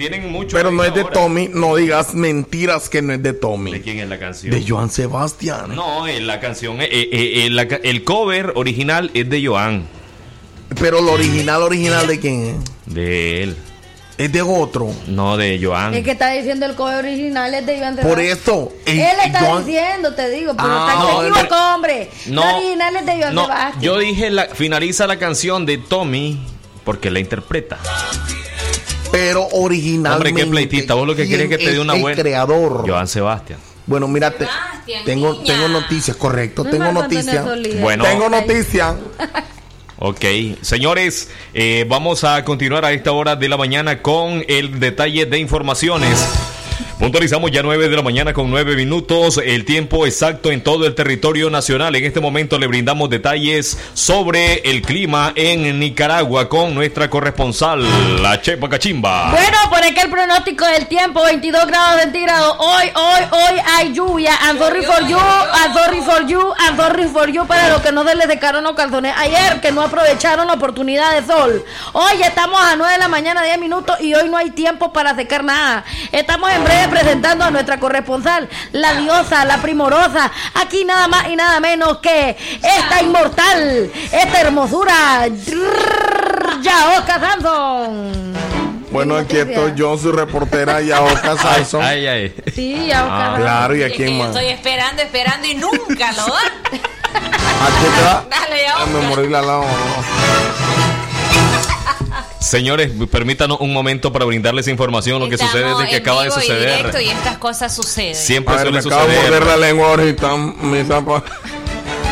Tienen mucho. Pero no es de ahora. Tommy, no digas mentiras que no es de Tommy. ¿De quién es la canción? De Joan Sebastián. No, eh, la canción, eh, eh, eh, la el cover original es de Joan. Pero el original, original de quién es? De él. Es de otro. No, de Joan. Es que está diciendo el cover original es de Por Sebastián. eso. Él eh, está Joan- diciendo, te digo, pero Ah, está no, equivocó, hombre. No. el original es de No, Sebastián. yo dije, la, finaliza la canción de Tommy porque la interpreta. Pero originalmente. Hombre, qué pleitista. Vos lo que quieres es que te ¿quién dé una el buena. creador. Joan Sebastián. Bueno, mírate. Tengo, tengo noticias, correcto. No tengo noticias. Bueno. Tengo noticias. Ok, señores, eh, vamos a continuar a esta hora de la mañana con el detalle de informaciones. Puntualizamos ya 9 de la mañana con 9 minutos, el tiempo exacto en todo el territorio nacional. En este momento le brindamos detalles sobre el clima en Nicaragua con nuestra corresponsal, la Chepa Cachimba. Bueno, por acá el pronóstico del tiempo, 22 grados centígrados. Hoy, hoy, hoy hay lluvia. I'm sorry for you, I'm sorry for you, I'm sorry for you para los que no se les secaron los calzones ayer, que no aprovecharon la oportunidad de sol. Hoy estamos a 9 de la mañana, 10 minutos, y hoy no hay tiempo para secar nada. Estamos en breve presentando a nuestra corresponsal, la diosa, la primorosa. Aquí nada más y nada menos que esta inmortal, esta hermosura, Yaoka Samson. Bueno, aquí estoy yo, su reportera Yaoka Samson. Ay, ay. Sí, Yaoka Ah, claro, y más. estoy esperando, esperando y nunca lo dan. Aquí está. Dale, me morí la lava. Señores, permítanos un momento para brindarles información, lo que Estamos sucede desde que acaba de y suceder. directo y estas cosas suceden. Siempre A ver, me suele acabo de morder la lengua ahorita, mi zapa.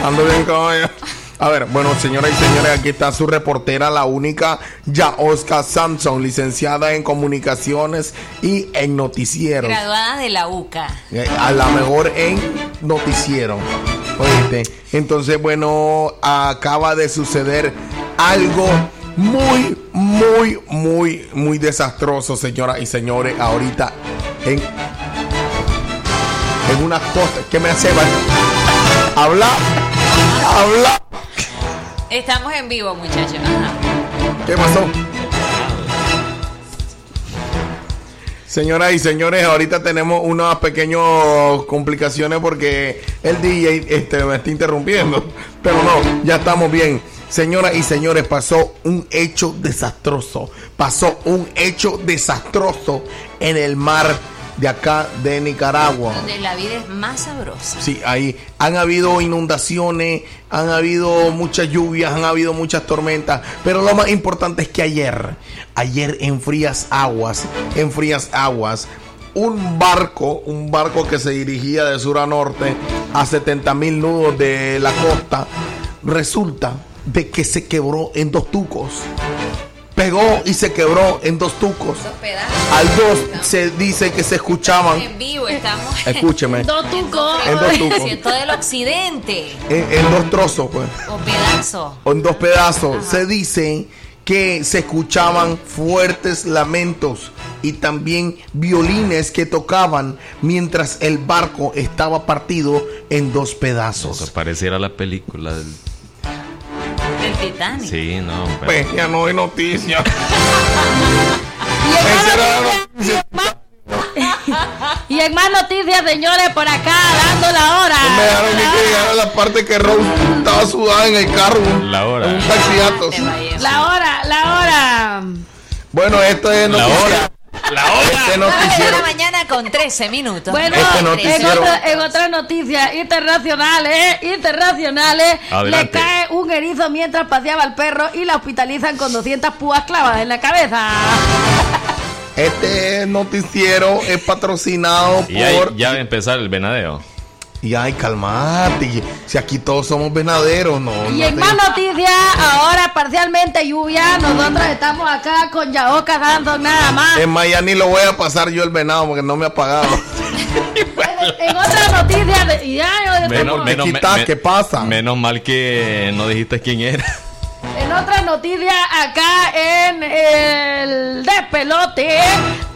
Ando bien caballo. A ver, bueno, señoras y señores, aquí está su reportera, la única, ya Oscar Samson, licenciada en comunicaciones y en noticieros. Graduada de la UCA. Eh, A la mejor en noticiero. Oíste. Entonces, bueno, acaba de suceder algo muy, muy, muy, muy desastroso, señoras y señores, ahorita en, en una cosa que me hace hablar, hablar. Estamos en vivo, muchachos. Ajá. ¿Qué pasó? Señoras y señores, ahorita tenemos unas pequeñas complicaciones porque el DJ este, me está interrumpiendo. Pero no, ya estamos bien. Señoras y señores, pasó un hecho desastroso. Pasó un hecho desastroso en el mar de acá de Nicaragua. Donde la vida es más sabrosa. Sí, ahí han habido inundaciones, han habido muchas lluvias, han habido muchas tormentas, pero lo más importante es que ayer, ayer en frías aguas, en frías aguas, un barco, un barco que se dirigía de sur a norte a 70 mil nudos de la costa, resulta de que se quebró en dos tucos. Pegó y se quebró en dos tucos. Al dos se dice que se escuchaban. En vivo estamos. Escúcheme. Dos tucos. En dos tucos. En todo el occidente. En, en dos trozos, pues. O pedazo. O en dos pedazos. Se dice que se escuchaban fuertes lamentos y también violines que tocaban mientras el barco estaba partido en dos pedazos. Pareciera la película del... Titanic. Sí, no. pero- Pues ya no hay noticias. Y en más noticias, señores, por acá, dando la hora. Me dejaron ni que llegara la parte que Rose estaba sudada en el carro. La hora. En un taxiato. La hora, la hora. Bueno, esto es. La Este 9 de noticiero. la mañana con 13 minutos. Bueno, Este en, noticiero. otra- en otras noticias internacionales, internacionales, Adelante. le cae un erizo mientras paseaba al perro y la hospitalizan con 200 púas clavadas en la cabeza. Este noticiero es patrocinado Y por. ya va a empezar el venadeo. Y ay, calmate. Si aquí todos somos venaderos, no. Y no en te- más noticias, ahora parcialmente lluvia, nosotros estamos acá con Yaoka Samson nada más. En Miami lo voy a pasar yo el venado porque no me ha pagado. En otras noticias, de- y ya yo Menos, menos, ¿qué pasa? Menos mal que no dijiste quién era. En otra noticia acá en el despelote.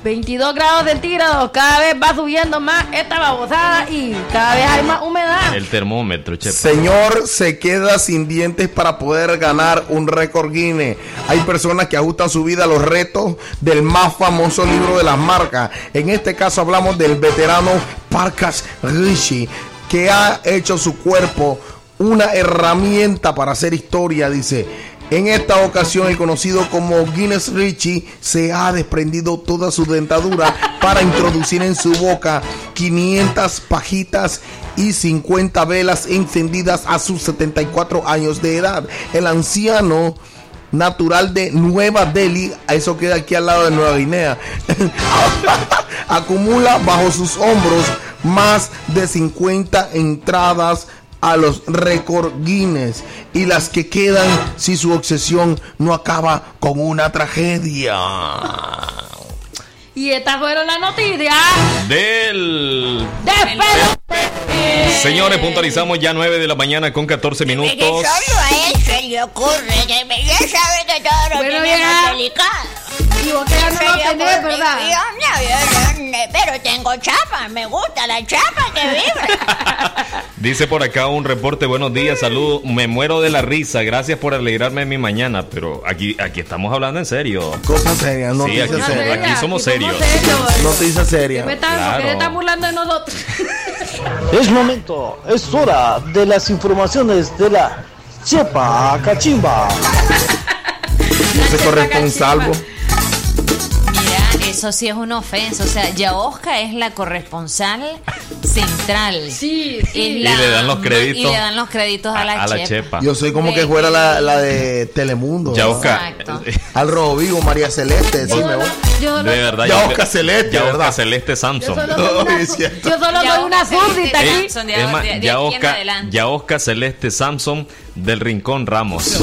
22 grados centígrados. Cada vez va subiendo más esta babosada y cada vez hay más humedad. El termómetro, chepa. Señor se queda sin dientes para poder ganar un récord Guinness. Hay personas que ajustan su vida a los retos del más famoso libro de las marcas. En este caso hablamos del veterano Parkas Rishi, que ha hecho su cuerpo una herramienta para hacer historia, dice. En esta ocasión, el conocido como Guinness Richie se ha desprendido toda su dentadura para introducir en su boca 500 pajitas y 50 velas encendidas a sus 74 años de edad. El anciano natural de Nueva Delhi, eso queda aquí al lado de Nueva Guinea, acumula bajo sus hombros más de 50 entradas a los récord Guinness y las que quedan si su obsesión no acaba con una tragedia. Y estas fueron las noticias Del. despelote. Señores, puntualizamos ya 9 de la mañana con 14 Que minutos. solo a él se le ocurre que me- ya sabe todo lo Bueno, que ya no ¿verdad? Yo, no, yo no, no, pero tengo chapa, me gusta la chapa que vibra. Dice por acá un reporte, buenos días, salud, me muero de la risa, gracias por alegrarme mi mañana, pero aquí, aquí estamos hablando en serio. Cosas serias, Sí, noticias aquí, somos, aquí somos serios. Noticias serias. ¿Qué tal? ¿Por qué se están burlando de nosotros? Es momento, es hora de las informaciones de la Chepa Cachimba. Ese corresponsalvo. Eso sí es una ofensa. O sea, Yaosca es la corresponsal central. Sí, sí. Y le dan los créditos Y le dan los créditos a, la, a la chepa. Yo soy como que fuera la, la de Telemundo. Ya, Oscar. Exacto. Al rojo vivo, María Celeste. Yo De verdad, Ya yo- Celeste, ya ¿verdad? Oscar Celeste Samson. solo soy una, yo soy una súbdita aquí. Es, es más, ya Oscar, ya Oscar Celeste Samson del Rincón Ramos.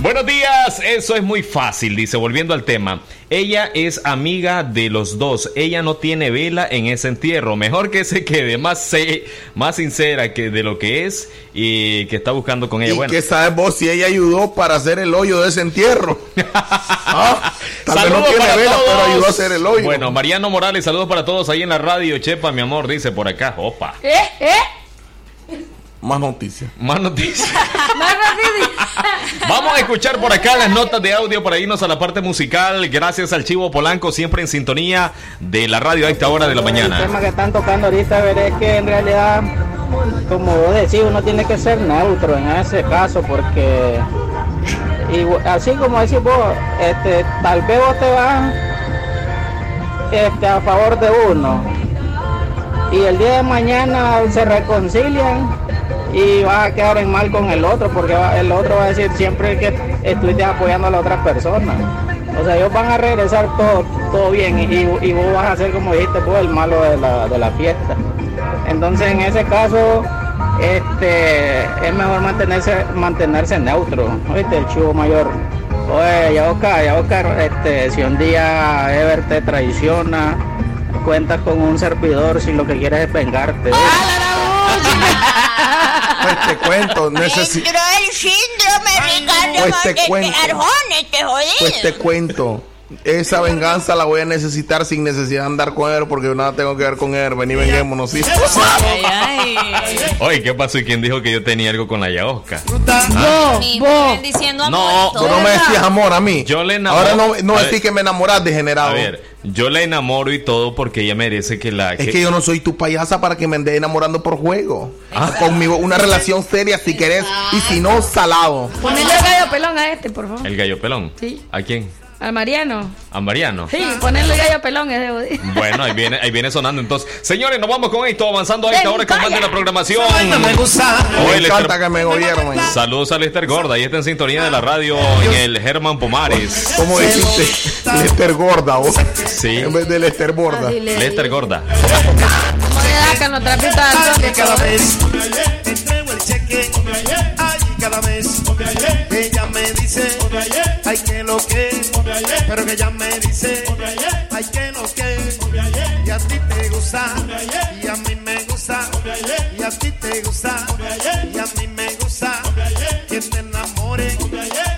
Buenos días, eso es muy fácil, dice, volviendo al tema. Ella es amiga de los dos, ella no tiene vela en ese entierro, mejor que se quede más, se- más sincera que de lo que es y que está buscando con ella. ¿Y Bueno, qué sabes vos si ella ayudó para hacer el hoyo de ese entierro? Ah, tal vez no tiene para vela, todos. pero ayudó a hacer el hoyo. Bueno, Mariano Morales, saludos para todos ahí en la radio. Chepa, mi amor, dice por acá. Opa. ¿Eh? ¿Eh? Más noticias. Más noticias. Más rápido. Vamos a escuchar por acá las notas de audio para irnos a la parte musical. Gracias al Chivo Polanco, siempre en sintonía de la radio a esta hora de la El mañana. tema que están tocando ahorita, ver, es que en realidad, como vos decís, uno tiene que ser neutro en ese caso, porque y así como decís vos, este, tal vez vos te vas este, a favor de uno y el día de mañana se reconcilian y vas a quedar en mal con el otro, porque el otro va a decir siempre que estuviste apoyando a la otra persona. O sea, ellos van a regresar todo, todo bien y, y vos vas a ser, como dijiste, vos el malo de la, de la fiesta. Entonces, en ese caso, este, es mejor mantenerse, mantenerse neutro. ¿Oíste? El chivo mayor. Oye, ya Oscar, ya Oscar, este, si un día Ever te traiciona, cuentas con un servidor si lo que quieres es vengarte. Pues te cuento, necesito. Entró el síndrome, Ricardo, Pues te de cuento. Arjones, te jodido. Pues te cuento. Esa venganza la voy a necesitar sin necesidad de andar con él porque nada tengo que ver con él. Vení, venguémonos, ¿sí? Oye, ¿qué pasó? ¿Y quién dijo que yo tenía algo con la Yaosca? Ni están diciendo amor. No, Tú no me decías amor a mí. Yo le enamoro. Ahora no, no A decís que me enamoras degenerado. A ver, yo la enamoro y todo porque ella merece que la. Es que yo no soy tu payasa para que me andes enamorando por juego. Ah. Conmigo, una relación seria si querés. Y si no, salado. Ponele el gallo pelón a este, por favor. El gallo pelón. Sí. ¿A quién? Al Mariano. ¿A Mariano? Sí, ponele el gallo pelón ese jodido. Bueno, ahí viene, ahí viene sonando entonces. Señores, nos vamos con esto, avanzando a esta hora con más de la programación. Me gusta. Oye, Me encanta que me gobiernen. Saludos a Lester Gorda, ahí está en sintonía de la radio en el Germán Pomares. ¿Cómo dijiste? Lester Gorda, vos. Sí. En vez de Lester Borda. Lester Gorda. Le da al de cada entrego el cheque cada vez ella me dice ay que lo que, pero que ella me dice, ay que lo que, y a ti te gusta, y a mí me gusta, y a ti te gusta, y a mí me gusta, que te enamore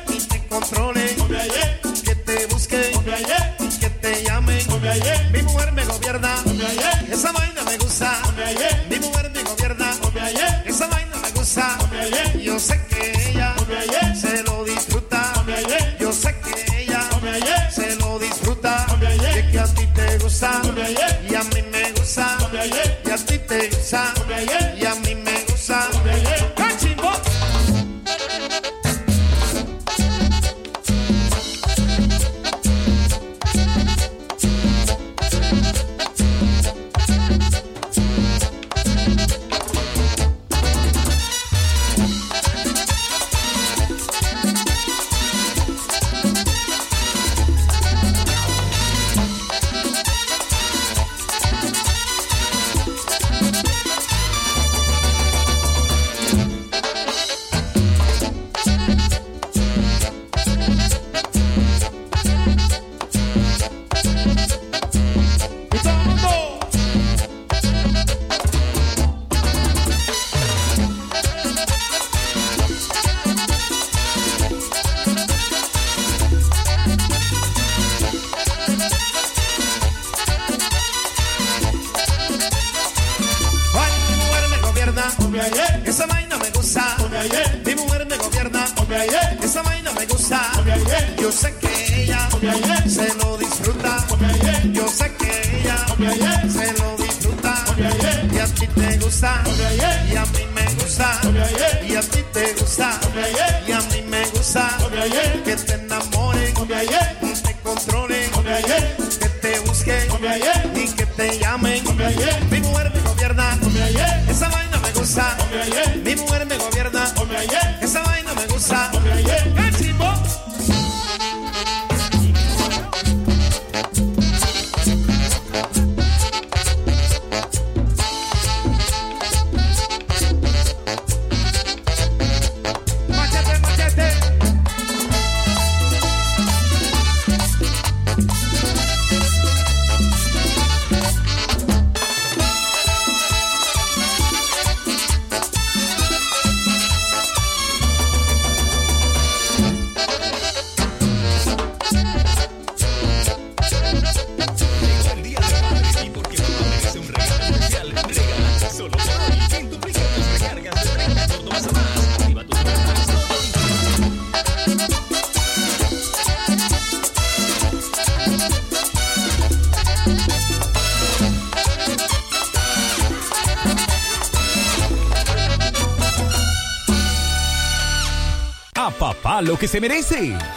y te controle, que te busque que te llame, mi mujer me gobierna, esa vaina me gusta, mi mujer me gobierna, esa vaina me gusta, yo sé que ella te gusta. Y a mí me gusta. Y a ti te gusta.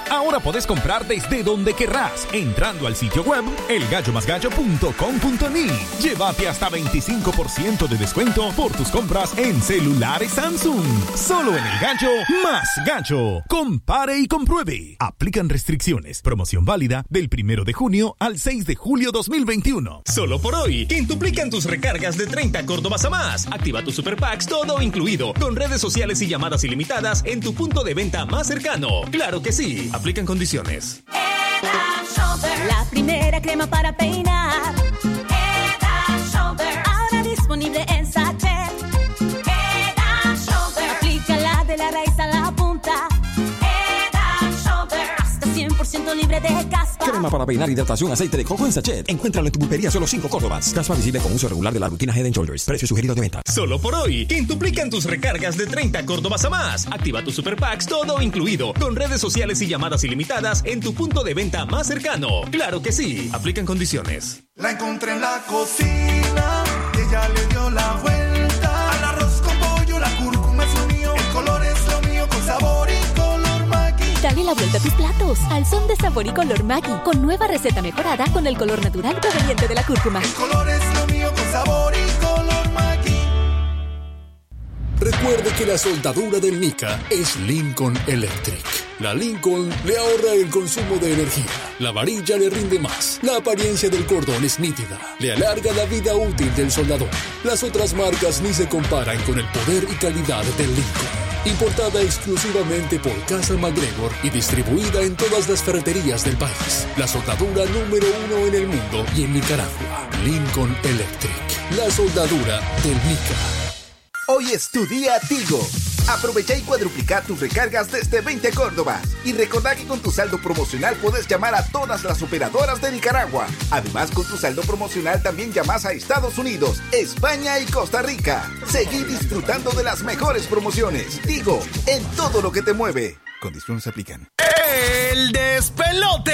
Ahora podés comprar desde donde querrás, entrando al sitio web elgallomasgallo.com.ni. Llévate hasta 25% de descuento por tus compras en celulares Samsung. Solo en el gallo más gallo. Compare y compruebe. Aplican restricciones. Promoción válida del primero de junio al 6 de julio 2021. Solo por hoy, quintuplican tus recargas de 30 Córdobas a más. Activa tus super packs todo incluido, con redes sociales y llamadas ilimitadas en tu punto de venta más cercano. Claro que sí, aplican condiciones. La primera crema para peinar. Para peinar, hidratación, aceite de coco en sachet. Encuéntralo en tu pulpería solo 5 Córdobas. Caspa visible con uso regular de la rutina Head and Shoulders. Precio sugerido de venta. Solo por hoy, quintuplican tus recargas de 30 Córdobas a más. Activa tus super packs todo incluido, con redes sociales y llamadas ilimitadas en tu punto de venta más cercano. Claro que sí, aplican condiciones. La encontré en la cocina y ella le dio la vuelta. Dale la vuelta a tus platos al son de sabor y color Maggi con nueva receta mejorada con el color natural proveniente de la cúrcuma. El color es lo mío con sabor y color Maggi. Recuerde que la soldadura del Nica es Lincoln Electric. La Lincoln le ahorra el consumo de energía. La varilla le rinde más. La apariencia del cordón es nítida. Le alarga la vida útil del soldador. Las otras marcas ni se comparan con el poder y calidad del Lincoln. Importada exclusivamente por Casa MacGregor y distribuida en todas las ferreterías del país. La soldadura número uno en el mundo y en Nicaragua. Lincoln Electric. La soldadura del Nica. Hoy es tu día Tigo. Aprovecha y cuadruplica tus recargas desde 20 Córdobas. Y recordá que con tu saldo promocional puedes llamar a todas las operadoras de Nicaragua. Además, con tu saldo promocional también llamas a Estados Unidos, España y Costa Rica. Seguí disfrutando de las mejores promociones. Digo, en todo lo que te mueve. Condiciones aplican. El despelote.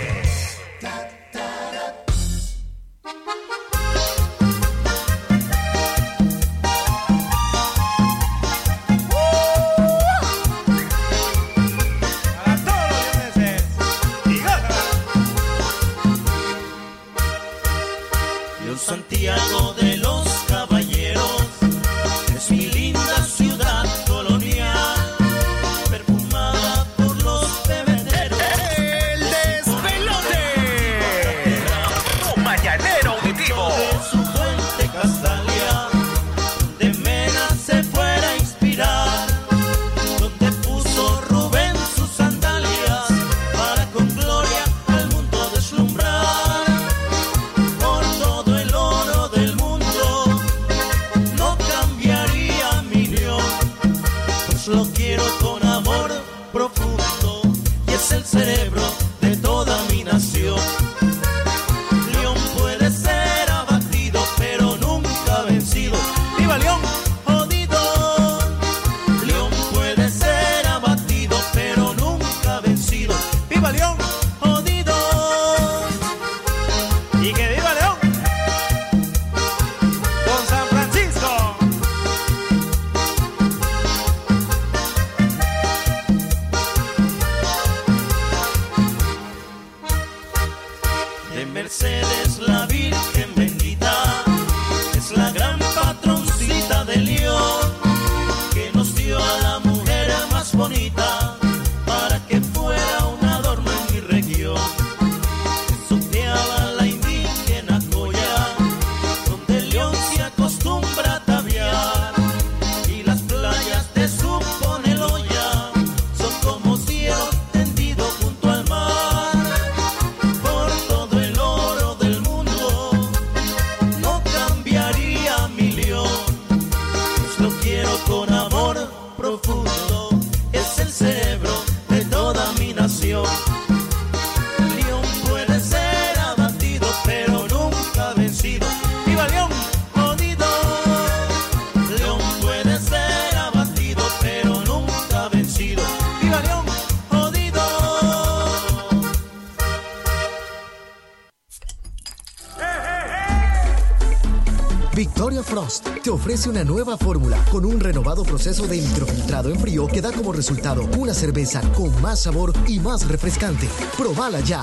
Una nueva fórmula con un renovado proceso de microfiltrado en frío que da como resultado una cerveza con más sabor y más refrescante. Probala ya.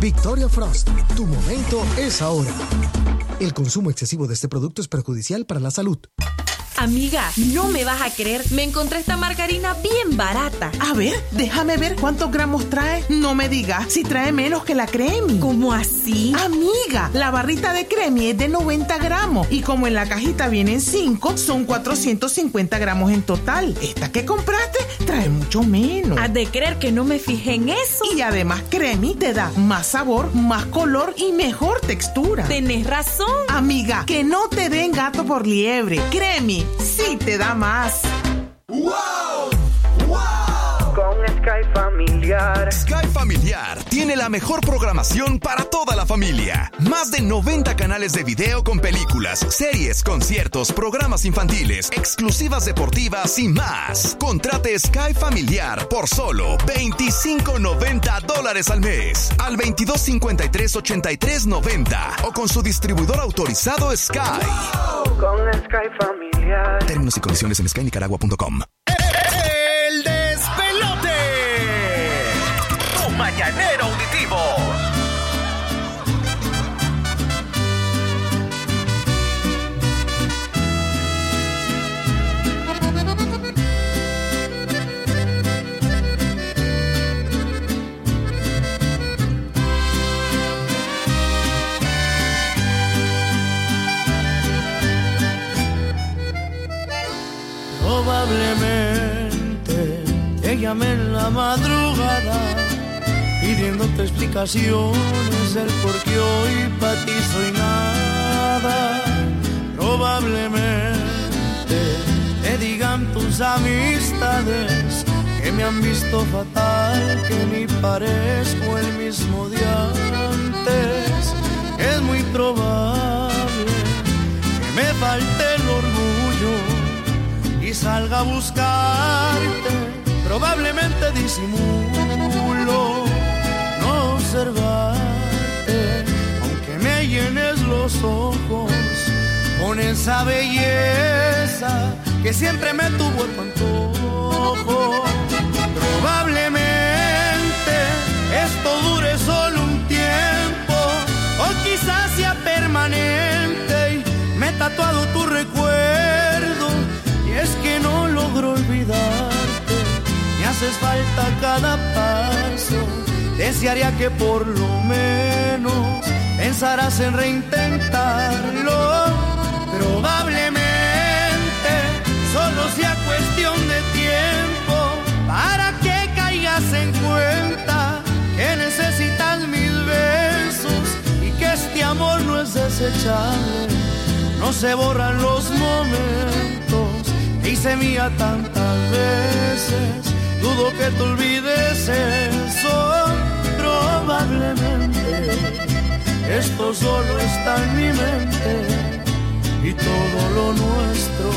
Victoria Frost, tu momento es ahora. El consumo excesivo de este producto es perjudicial para la salud. Amiga, no me vas a creer. Me encontré esta margarina bien barata. A ver, déjame ver cuántos gramos trae. No me digas si trae menos que la cremi. ¿Cómo así? Amiga, la barrita de cremi es de 90 gramos y como en la cajita vienen 5, son 450 gramos en total. Esta que compraste trae mucho menos. Has de creer que no me fijé en eso. Y además cremi te da más sabor, más color y mejor textura. Tenés razón. Amiga, que no te den gato por liebre. Cremi, sí te da más. Con Sky Familiar. Sky Familiar tiene la mejor programación para toda la familia. Más de 90 canales de video con películas, series, conciertos, programas infantiles, exclusivas deportivas y más. Contrate Sky Familiar por solo 25.90 dólares al mes. Al 2253-8390 o con su distribuidor autorizado Sky. Con Sky Familiar. Términos y condiciones en skynicaragua.com. Probablemente te llamé en la madrugada pidiéndote explicaciones del por qué hoy para ti soy nada. Probablemente te digan tus amistades que me han visto fatal, que ni parezco el mismo de antes. Es muy probable que me falte el orgullo salga a buscarte. Probablemente disimulo no observarte, aunque me llenes los ojos con esa belleza que siempre me tuvo tu antojo. Probablemente esto dure solo un tiempo o quizás sea permanente y me he tatuado tu recuerdo olvidarte. Me haces falta cada paso. Desearía que por lo menos pensarás en reintentarlo. Probablemente solo sea cuestión de tiempo para que caigas en cuenta que necesitas mis besos y que este amor no es desechable. No se borran los momentos hice mía tantas veces. Dudo que te olvides eso, probablemente. Esto solo está en mi mente y todo lo nuestro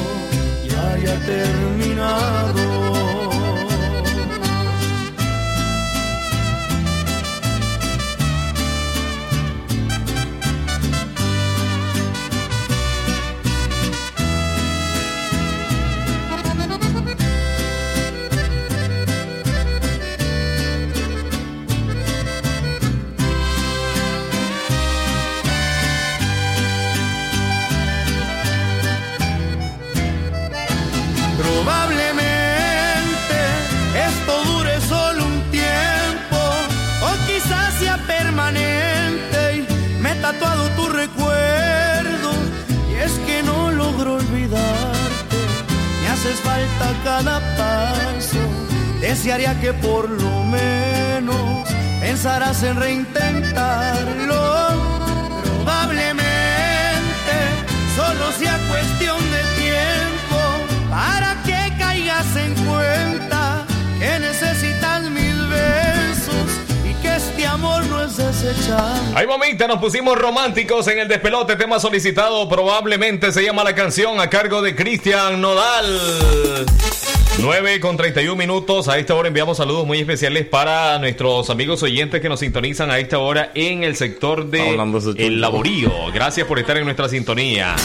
ya haya terminado. Probablemente esto dure solo un tiempo o quizás sea permanente y me he tatuado tu recuerdo y es que no logro olvidarte. Me haces falta cada paso. Desearía que por lo menos pensarás en reintentarlo. Probablemente solo sea en cuenta que necesitas mis besos y que este amor no es desechable. Ay, mamita, nos pusimos románticos en el despelote. Tema solicitado probablemente se llama la canción a cargo de Cristian Nodal. 9 con 31 minutos. A esta hora enviamos saludos muy especiales para nuestros amigos oyentes que nos sintonizan a esta hora en el sector de El Laborío. Gracias por estar en nuestra sintonía.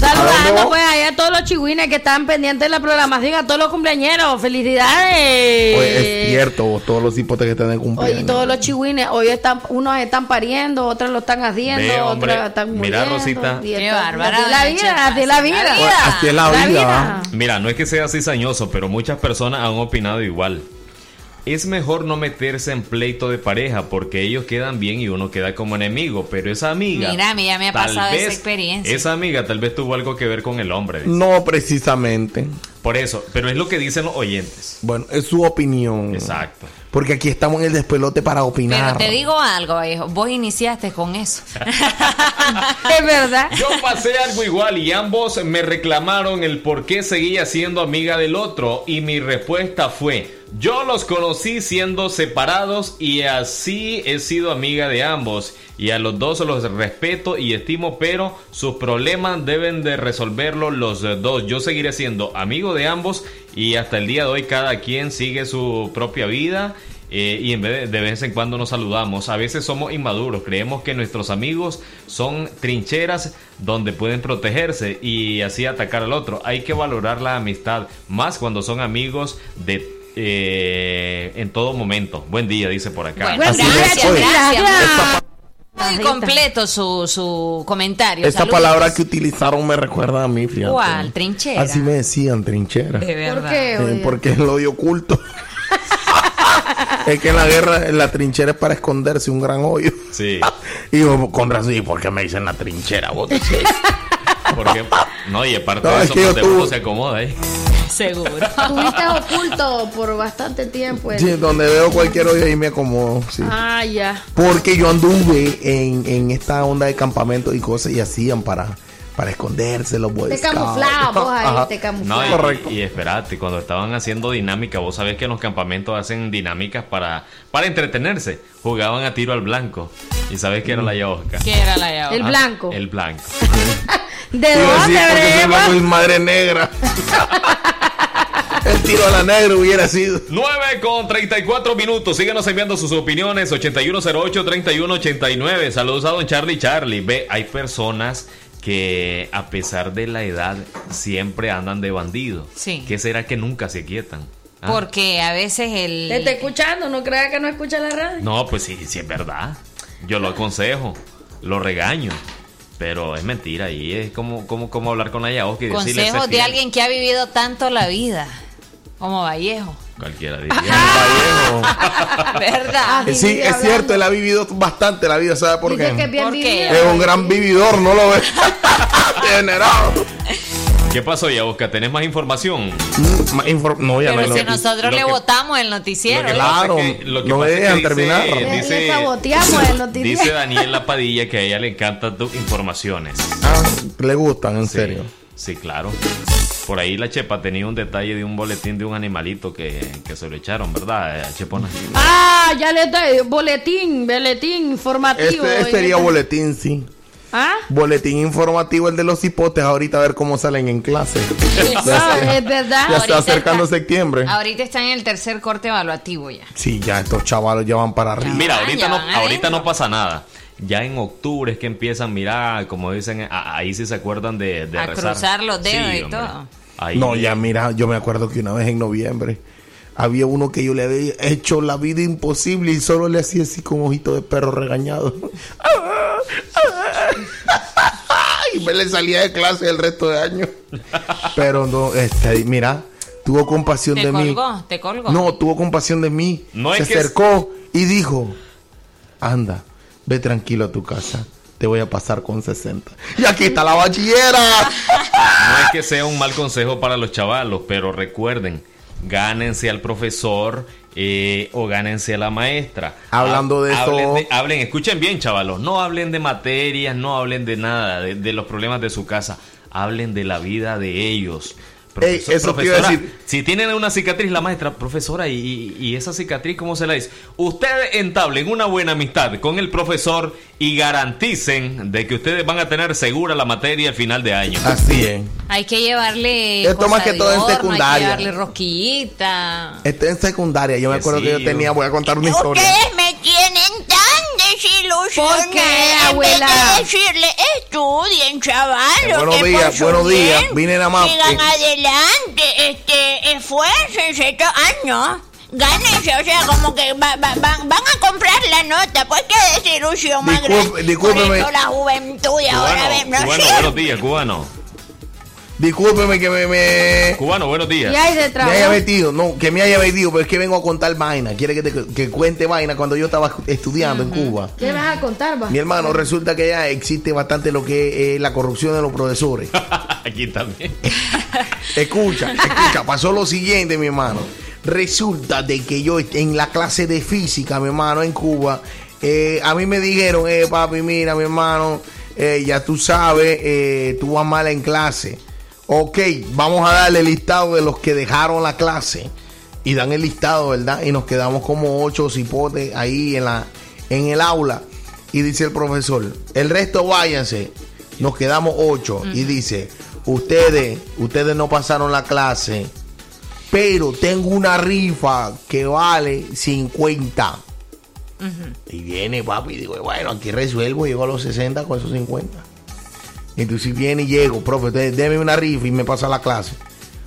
Saludando pues ahí a todos los chihuines que están pendientes de la programación, a todos los cumpleañeros. ¡Felicidades! Pues es cierto, todos los hipotes que están Oye, cumpleaños. todos los chihuines, hoy están, unos están pariendo, otros lo están haciendo, Ve, hombre, otros están mira, muriendo. Rosita. y Qué bárbara, Así es la vida, así es la vida. Así es la vida. Mira, no es que sea cizañoso, pero muchas personas han opinado igual. Es mejor no meterse en pleito de pareja porque ellos quedan bien y uno queda como enemigo, pero esa amiga... Mira, a mí ya me ha tal pasado esa vez- experiencia. Esa amiga tal vez tuvo algo que ver con el hombre. dice. No precisamente. Por eso, pero es lo que dicen los oyentes. Bueno, es su opinión. Exacto. Porque aquí estamos en el despelote para Pero opinar. te digo algo, hijo. Vos iniciaste con eso. es verdad. Yo pasé algo igual y ambos me reclamaron el por qué seguía siendo amiga del otro y mi respuesta fue, yo los conocí siendo separados y así he sido amiga de ambos y a los dos los respeto y estimo, pero sus problemas deben de resolverlo los dos. Yo seguiré siendo amigo de ambos y hasta el día de hoy cada quien sigue su propia vida. eh, y en vez de, de vez en cuando nos saludamos. A veces somos inmaduros, creemos que nuestros amigos son trincheras donde pueden protegerse y así atacar al otro. Hay que valorar la amistad, más cuando son amigos de eh, en todo momento. Buen día, dice por acá. Bueno, gracias, gracias. Muy completo su, su comentario. Esta Saludos. palabra que utilizaron me recuerda a mí, fíjate. ¿Cuál? Trinchera. Así me decían, trinchera. De verdad. ¿Por qué, Eh, porque es el odio oculto. es que en la guerra, en la trinchera es para esconderse un gran hoyo. Sí. y yo, con razón, ¿y por qué me dicen la trinchera? Vos decís? Porque, no, y aparte No, de es eso, que pues, uno tuve- se acomoda ahí. Seguro. Estuviste oculto por bastante tiempo. Sí, donde veo cualquier hoyo ahí me acomodo. Sí. Ah, ya. Porque yo anduve en, en esta onda de campamento y cosas y hacían para, para esconderse los boy Te camuflabas vos ahí, te No, camuflabas. y, y espérate, cuando estaban haciendo dinámica, vos sabés que en los campamentos hacen dinámicas para, para entretenerse. Jugaban a tiro al blanco. ¿Y sabés qué era la yaosca? ¿Qué era la yaosca? El blanco. El blanco. ¿De dónde, porque soy madre negra. El tiro a la negra hubiera sido. 9 con 34 minutos. Síguenos enviando sus opiniones. 8108-3189. Saludos a don Charlie Charlie. Ve, hay personas que a pesar de la edad siempre andan de bandido. Sí. ¿Qué será que nunca se quietan? Ah. Porque a veces el. Te está escuchando, no crea que no escucha la radio. No, pues sí, sí es verdad. Yo lo aconsejo, lo regaño. Pero es mentira y es como, como, como hablar con la Yaoski y decirle Consejos "Sé de fiel". alguien que ha vivido tanto la vida. Como Vallejo. Cualquiera diría. ¿Verdad? Eh, Sí, es cierto, él ha vivido bastante la vida, ¿sabe por Dice qué? que es bien ¿Por qué? Es un gran vividor, no lo ves. Degenerado. ¿Qué pasó, Yaosca? ¿Tenés más información? Mm, más infor- No, ya Pero no si no- nosotros le votamos el noticiero. Lo que pasa Claro, es que- lo que no me pasa es que dejan dice- terminar. Le- Dice, le saboteamos el noticiero. dice Daniela Padilla que a ella le encantan tus informaciones. Ah, le gustan, en Sí, serio. Sí, claro. Por ahí la Chepa tenía un detalle de un boletín de un animalito que, que se lo echaron, ¿verdad, eh, Chepona? Ah, ya le doy boletín, boletín informativo. Este sería boletín, sí. ¿Ah? Boletín informativo, el de los hipotes, ahorita a ver cómo salen en clase. Ah, es verdad. Ya está Ahorita acercando está- septiembre. Ahorita están en el tercer corte evaluativo ya. Sí, ya estos chavalos ya van para arriba. Mira, Ah, ahorita ya no, ahorita no pasa nada. Ya en octubre es que empiezan, mira, como dicen, a- ahí sí se acuerdan de, de A rezar. cruzar los dedos y hombre. todo. Ahí- No, ya mira, yo me acuerdo que una vez en noviembre había uno que yo le había hecho la vida imposible y solo le hacía así con ojito de perro regañado. y me le salía de clase el resto de año. Pero no, este, mira, tuvo compasión Te de mí. colgó, te colgó. No, tuvo compasión de mí. No Se es- acercó y dijo, anda, ve tranquilo a tu casa. Te voy a pasar con 60. Y aquí está la bachillera. No es que sea un mal consejo para los chavalos, pero recuerden, gánense al profesor eh, o gánense a la maestra. Hablando de eso- hablen, de- hablen, escuchen bien, chavalos, no hablen de materias, no hablen de nada, de, de los problemas de su casa, hablen de la vida de ellos. Ey, eso te iba a decir. si tienen una cicatriz, la maestra, profesora, y, esa cicatriz, ¿cómo se la dice? Ustedes entablen una buena amistad con el profesor y garanticen de que ustedes van a tener segura la materia al final de año. Así es. Hay que llevarle. Esto más que todo en secundaria. Hay que llevarle rosquillita. Estoy en secundaria. Yo me Que acuerdo sí, que yo tenía, voy a contar una historia. Ustedes me. ¿Por qué, En abuela? vez de decirle, estudien, chavalos. Buenos que por días, buenos días. Vine nada más, Sigan eh. adelante, este, esfuércense estos años. Gánense, o sea, como que va- va- van, van a comprar la nota. Pues qué desilusión más Disculpe- grande. discúlpeme. La juventud y ahora ven, no cubano, buenos días, cubano. Discúlpeme que me, me, Cubano, buenos días. Y hay de me haya metido. No, que me haya metido, pero es que vengo a contar vaina. Quiere que, te, que cuente vaina cuando yo estaba estudiando en Cuba. ¿Qué vas a contar, va? Mi hermano, resulta que ya existe bastante lo que es la corrupción de los profesores. Aquí también. Escucha, escucha, pasó lo siguiente, mi hermano. Resulta de que yo en la clase de física, mi hermano, en Cuba, eh, a mí me dijeron, eh, papi, mira, mi hermano, eh, ya tú sabes, eh, tú vas mal en clase. Ok, vamos a darle el listado de los que dejaron la clase. Y dan el listado, ¿verdad? Y nos quedamos como ocho cipotes ahí en, la, en el aula. Y dice el profesor, el resto váyanse. Nos quedamos ocho. Y dice, ustedes, ustedes no pasaron la clase. Pero tengo una rifa que vale 50. Y viene papi y digo, bueno, aquí resuelvo, llego a los 60 con esos 50. Entonces viene y llego, profe, deme una rifa y me pasa la clase.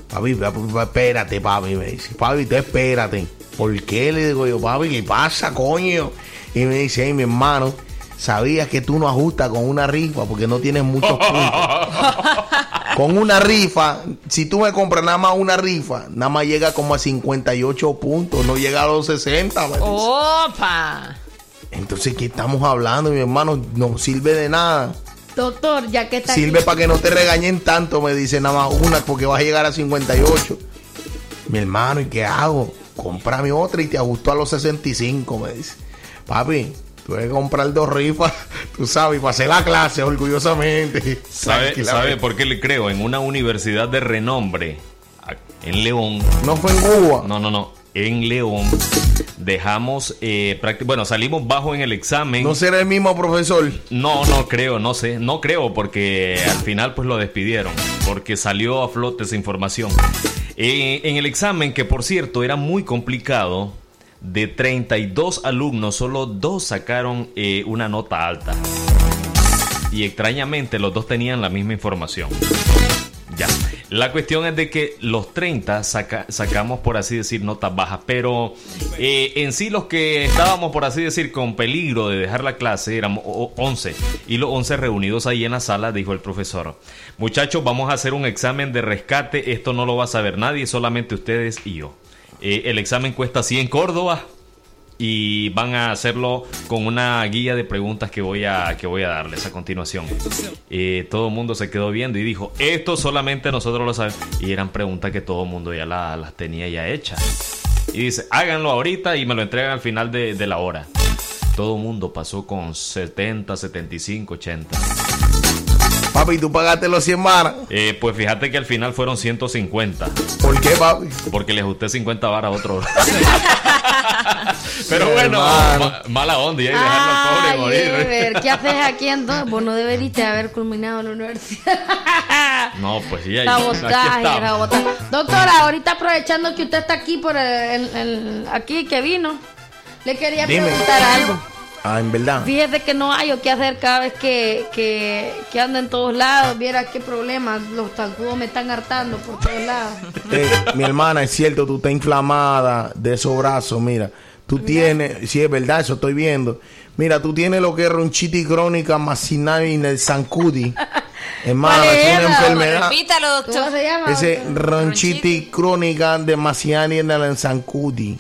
Papi, papi, papi, espérate, papi, me dice, papi, tú espérate. ¿Por qué? Le digo yo, papi, ¿qué pasa, coño? Y me dice, hey, mi hermano, ¿sabías que tú no ajustas con una rifa porque no tienes muchos puntos? con una rifa, si tú me compras nada más una rifa, nada más llega como a 58 puntos, no llega a los 60. me dice. ¡Opa! Entonces, ¿qué estamos hablando, mi hermano? No sirve de nada. Doctor, ya que está Sirve aquí. para que no te regañen tanto, me dice nada más una, porque vas a llegar a 58. Mi hermano, ¿y qué hago? Comprame otra y te ajustó a los 65, me dice. Papi, tuve que comprar dos rifas, tú sabes, y pasé la clase orgullosamente. ¿Sabe. ¿Sabe por qué le creo? En una universidad de renombre, en León. No fue en Cuba. No, no, no. En León dejamos, eh, bueno, salimos bajo en el examen. ¿No será el mismo profesor? No, no creo, no sé, no creo porque al final pues lo despidieron, porque salió a flote esa información. Eh, en el examen, que por cierto era muy complicado, de 32 alumnos, solo dos sacaron eh, una nota alta. Y extrañamente los dos tenían la misma información. Ya. La cuestión es de que los 30 saca- sacamos, por así decir, notas bajas, pero eh, en sí los que estábamos, por así decir, con peligro de dejar la clase, éramos o- o- 11. Y los 11 reunidos ahí en la sala, dijo el profesor, muchachos, vamos a hacer un examen de rescate, esto no lo va a saber nadie, solamente ustedes y yo. Eh, el examen cuesta 100 Córdoba y van a hacerlo con una guía de preguntas que voy a, que voy a darles a continuación. Eh, todo el mundo se quedó viendo y dijo, esto solamente nosotros lo sabemos. Y eran preguntas que todo el mundo ya la- las tenía ya hechas. Y dice, háganlo ahorita y me lo entregan al final de, de la hora. Todo el mundo pasó con 70, 75, 80. Papi, tú pagaste los 100 varas. Eh, pues fíjate que al final fueron 150. ¿Por qué, papi? Porque le ajusté 50 varas a otro. Pero bueno, ma- mala onda y ahí dejarlo al Ay, pobre morir. Ever, ¿qué haces aquí entonces? Vos no deberías haber culminado la universidad. No, pues sí, ahí, sabotaje. Doctora, ahorita aprovechando que usted está aquí por el, el- el- aquí que vino, le quería Dime. preguntar algo. Ah, en verdad. Fíjese que no hay o qué hacer cada vez que, que, que ando en todos lados. Viera qué problemas. Los zancudos me están hartando por todos lados. Eh, mi hermana, es cierto, tú estás inflamada de esos brazos, mira. Tú tienes, sí es verdad, eso estoy viendo. Mira, tú tienes lo que es ronchitis crónica en el zancudi. Hermana, ¿Cuál es una enfermedad. Repítalo, doctor. ¿Cómo se llama? Ese ronchitis crónica de maciani en el zancudi.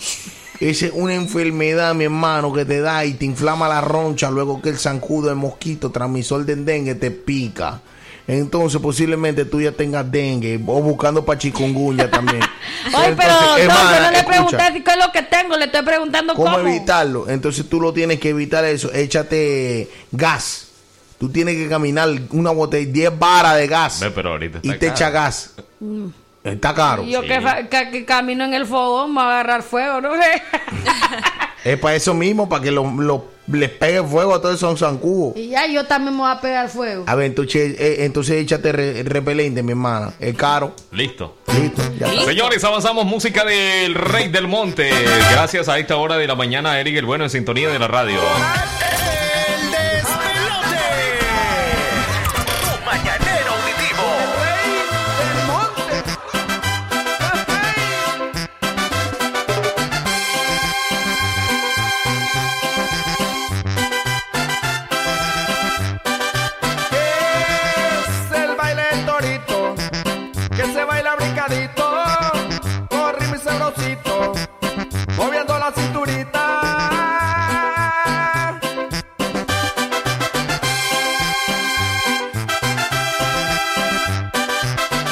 Esa es una enfermedad, mi hermano, que te da y te inflama la roncha luego que el zancudo, el mosquito transmisor de dengue, te pica. Entonces, posiblemente tú ya tengas dengue o buscando para chikungunya también. Oye, pero Entonces, doctor, hermana, yo no le escucha, pregunté qué es lo que tengo, le estoy preguntando cómo. ¿Cómo evitarlo? Entonces tú lo tienes que evitar eso. Échate gas. Tú tienes que caminar una botella, 10 varas de gas. Ve, pero ahorita está Y te caro. echa gas. Mm. Está caro. Yo que, fa- que- que camino en el fogón, me va a agarrar fuego, ¿no? Es para eso mismo, para que lo, lo- les pegue fuego a todos esos zancudos. y ya yo también me voy a pegar fuego. A ver, entonces, eh, entonces échate re- repelente, mi hermana. Es caro. Listo. Listo. Ya. Señores, avanzamos música del Rey del Monte. Gracias a esta hora de la mañana, Eric el Bueno en sintonía de la radio. Con ritmo y sabrosito, moviendo la cinturita.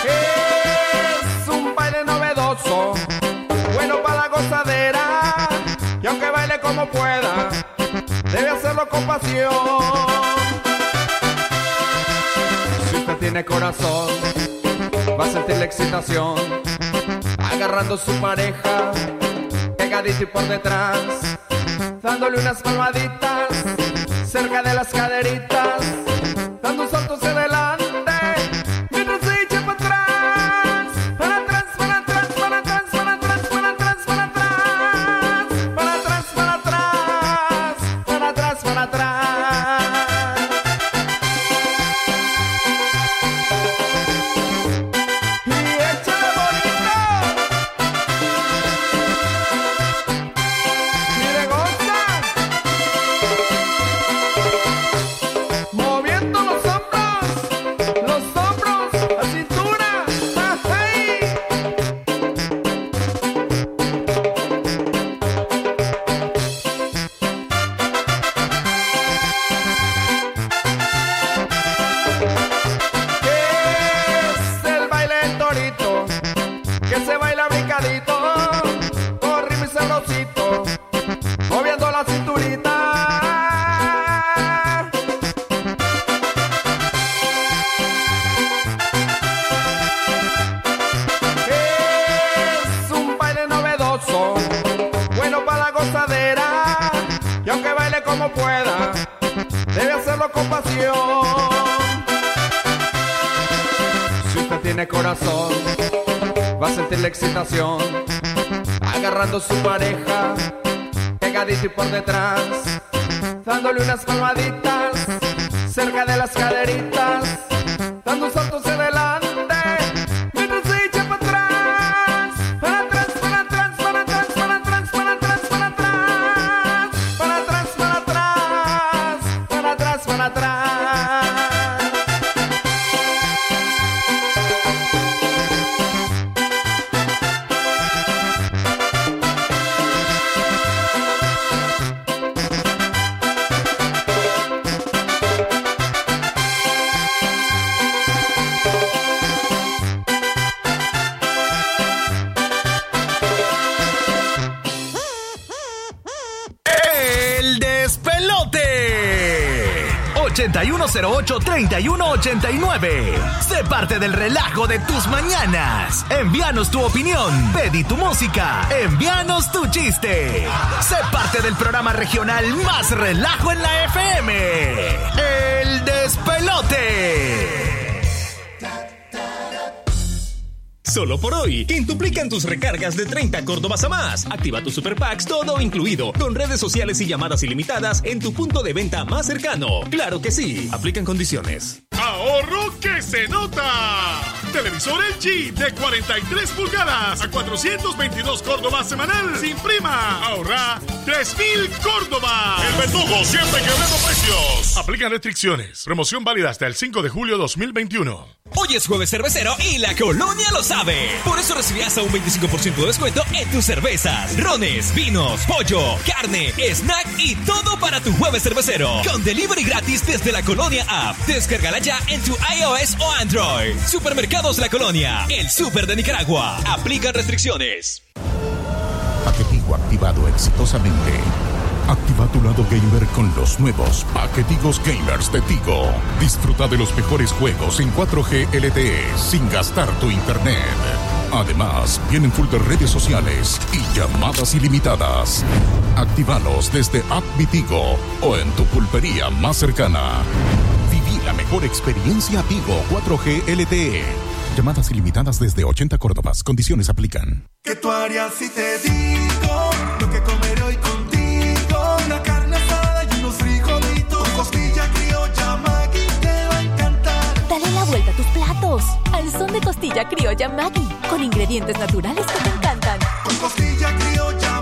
Es un baile novedoso, bueno para la gozadera, y aunque baile como pueda, debe hacerlo con pasión. Si usted tiene corazón, excitación. Agarrando su pareja, pegadito y por detrás. Dándole unas palmaditas, cerca de las caderitas. Regional más relajo en la FM. El despelote. Solo por hoy, quintuplican tus recargas de 30 Córdobas a más. Activa tus super packs todo incluido, con redes sociales y llamadas ilimitadas en tu punto de venta más cercano. Claro que sí, aplican condiciones. ¡Ahorro que se nota! Televisor LG de 43 pulgadas a 422 Córdobas semanal sin prima. Ahorra 3.000 Córdobas. El verdugo siempre quebrando precios. Aplican restricciones. Promoción válida hasta el 5 de julio 2021. Hoy es jueves cervecero y la colonia lo sabe. Por eso recibirás a un 25% de descuento en tus cervezas, rones, vinos, pollo, carne, snack y todo para tu jueves cervecero. Con delivery gratis desde la colonia app. Descárgala ya en tu iOS o Android. Supermercados La Colonia, el super de Nicaragua. Aplica restricciones. Paquetigo activado exitosamente. Activa tu lado gamer con los nuevos paquetigos gamers de Tigo. Disfruta de los mejores juegos en 4G LTE sin gastar tu internet. Además, vienen full de redes sociales y llamadas ilimitadas. Actívalos desde App Tigo o en tu pulpería más cercana. Viví la mejor experiencia Tigo 4G LTE. Llamadas ilimitadas desde 80 Córdobas. Condiciones aplican. ¿Qué tú harías si te digo platos. Al son de costilla criolla Maggi. Con ingredientes naturales que te encantan. Costilla criolla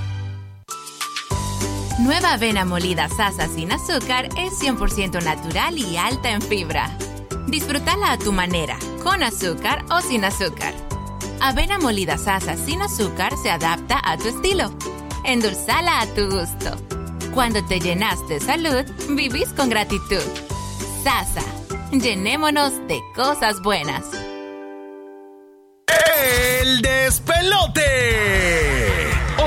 Nueva avena molida Sasa sin azúcar es 100% natural y alta en fibra. Disfrútala a tu manera, con azúcar o sin azúcar. Avena molida Sasa sin azúcar se adapta a tu estilo. Endulzala a tu gusto. Cuando te llenas de salud, vivís con gratitud. Sasa, llenémonos de cosas buenas. El despelote.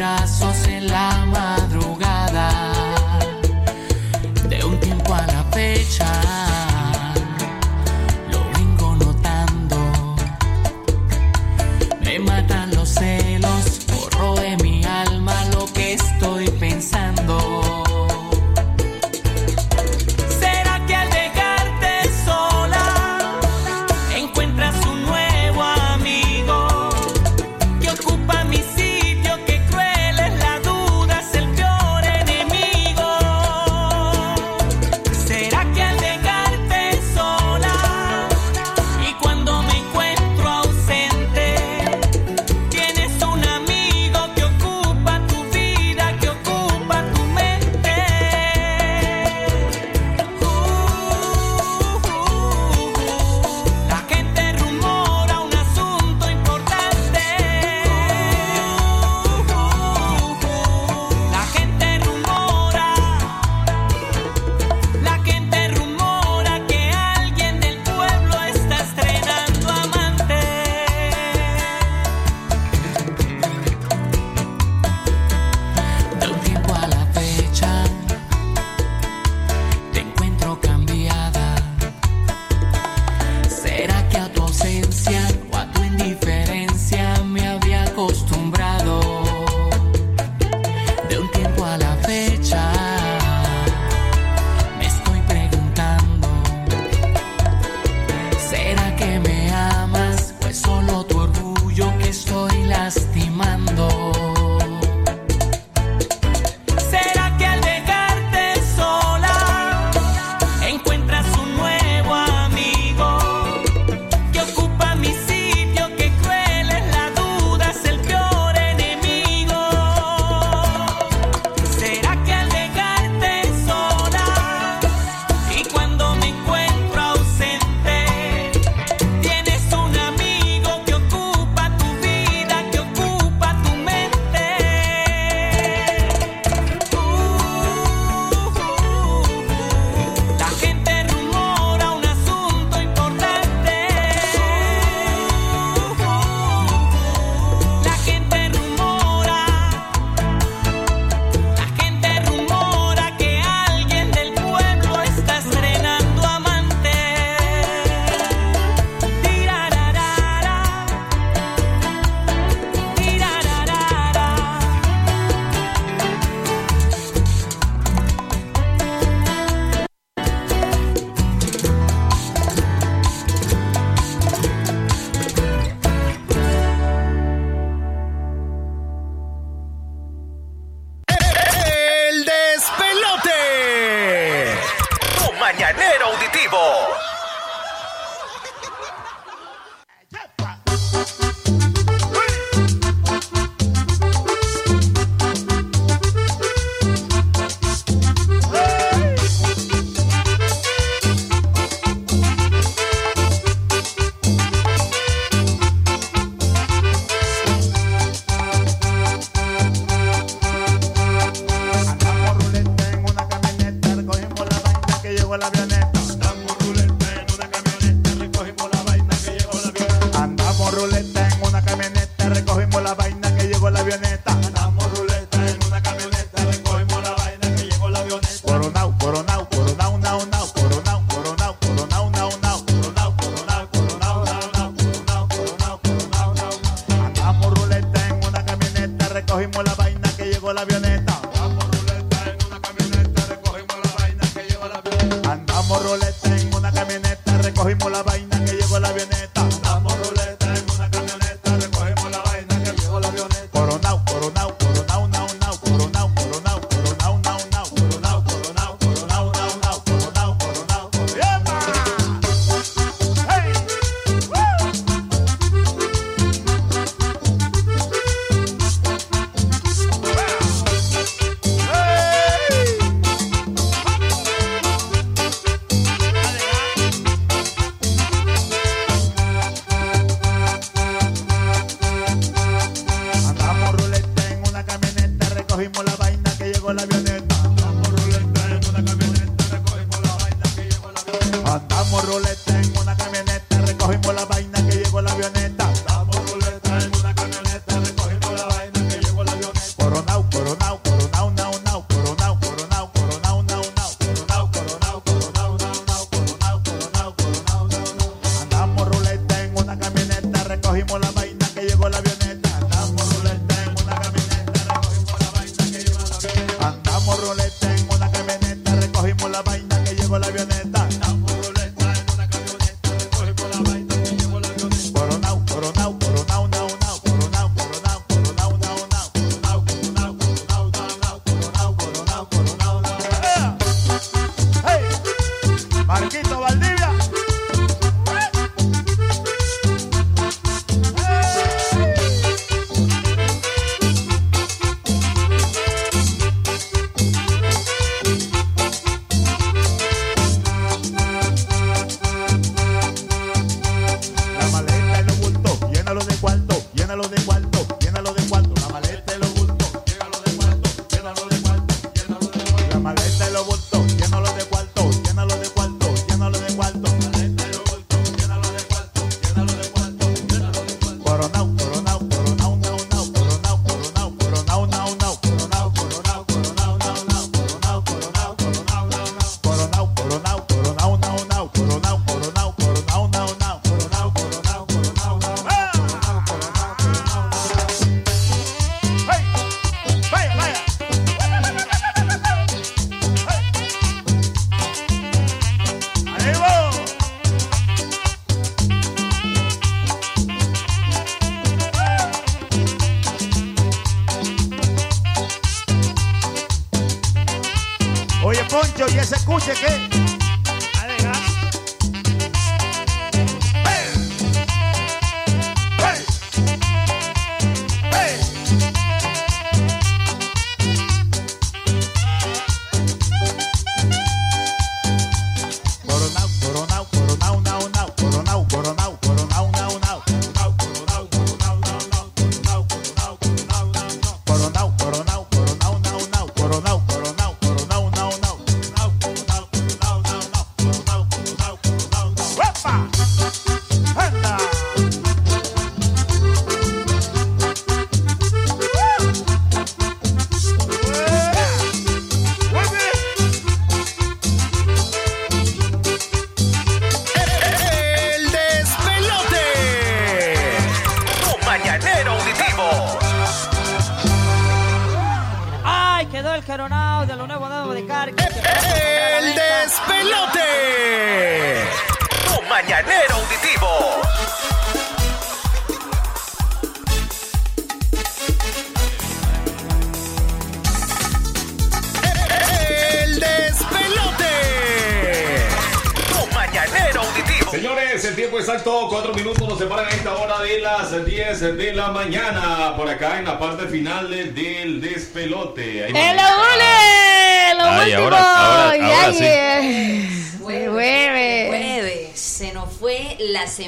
Brazos en la madrugada.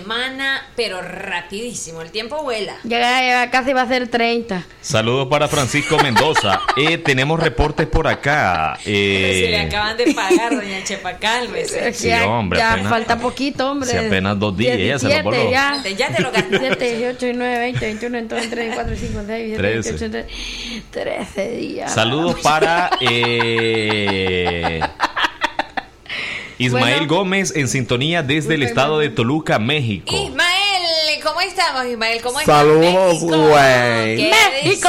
Semana, pero rapidísimo. El tiempo vuela. Ya, ya casi va a ser 30. Saludos para Francisco Mendoza. Eh, tenemos reportes por acá. Se le Eh, acaban de pagar, doña Chepa, cálmese. Sí, hombre, ya apenas- falta poquito, hombre. Sí, apenas dos días, ella se lo 17, voló. ya. Ya te lo gastaste. 7, 18, 19, 20, 21, entonces 3, 4, 5, 6, 7, 8, 13. 9, 13 días. Saludos para eh, Ismael Bueno. Gómez en sintonía desde el estado de Toluca, México. Ismael, ¿cómo estamos, Ismael? ¿Cómo estás? Saludos, güey. ¿Qué México,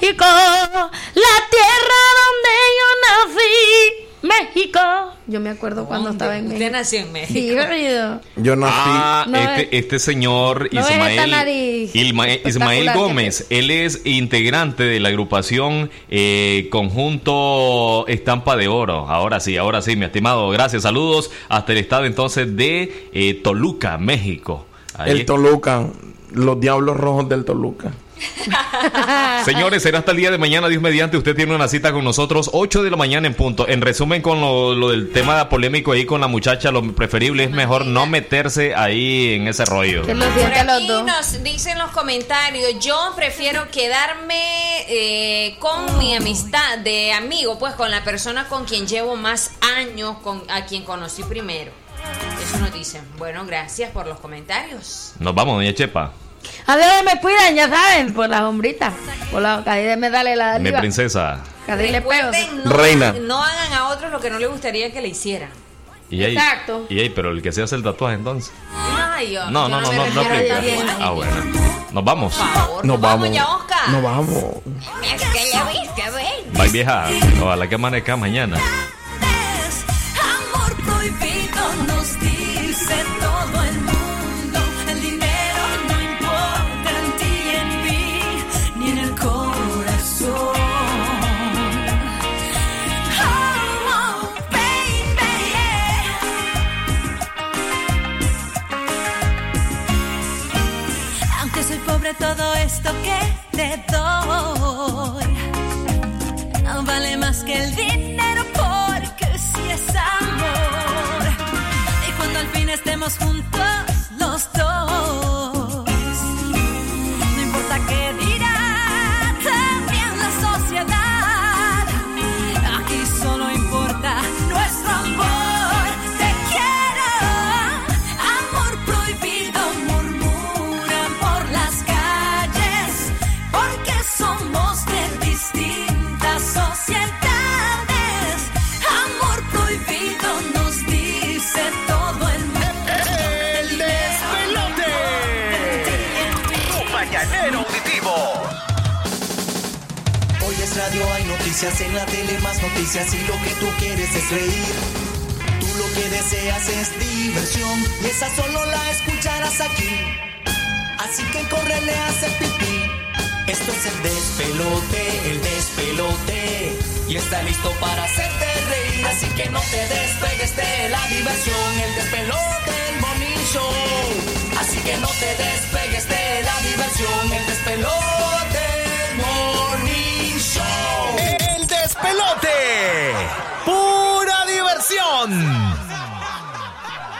México, la tierra donde yo nací. México. Yo me acuerdo cuando estaba en México. Usted nació en México. Sí, querido. Yo nací. Ah, No este, este señor no Ismael, Ismael Gómez, él es integrante de la agrupación eh, Conjunto Estampa de Oro. Ahora sí, ahora sí, mi estimado. Gracias, saludos hasta el estado entonces de eh, Toluca, México. Ahí El Toluca. Los Diablos Rojos del Toluca. Señores, será hasta el día de mañana, Dios mediante. Usted tiene una cita con nosotros, 8 de la mañana en punto. En resumen, con lo, lo del tema polémico ahí con la muchacha, lo preferible es mejor no meterse ahí en ese rollo. Por aquí dos. nos dicen los comentarios, yo prefiero quedarme eh, con mi amistad de amigo, pues con la persona con quien llevo más años, con a quien conocí primero. Eso nos dicen. Bueno, gracias por los comentarios. Nos vamos, doña Chepa. Adiós, me cuidan, ya saben, por la sombrita. Por la cadena me dale la Mi princesa. Recuerden, no, Reina. no hagan a otros lo que no les gustaría que le hicieran. Y ahí, Exacto. Y ahí, pero el que se hace el tatuaje entonces. Ay, yo- No, yo no, no, no, no a aplica. Ah, bueno. Nos vamos. Nos vamos. ya, Oscar. Nos vamos. Es que ya viste, ven. Bye, vieja. Ojalá que amanezca mañana. El dinero porque si es amor. Y cuando al fin estemos juntos los dos, en la tele, más noticias y lo que tú quieres es reír. Tú lo que deseas es diversión y esa solo la escucharás aquí. Así que corre, le hace pipí. Esto es el despelote, el despelote. Y está listo para hacerte reír. Así que no te despegues de la diversión, el despelote, el morning. Así que no te despegues de la diversión, el despelote. despelote. Pura diversión.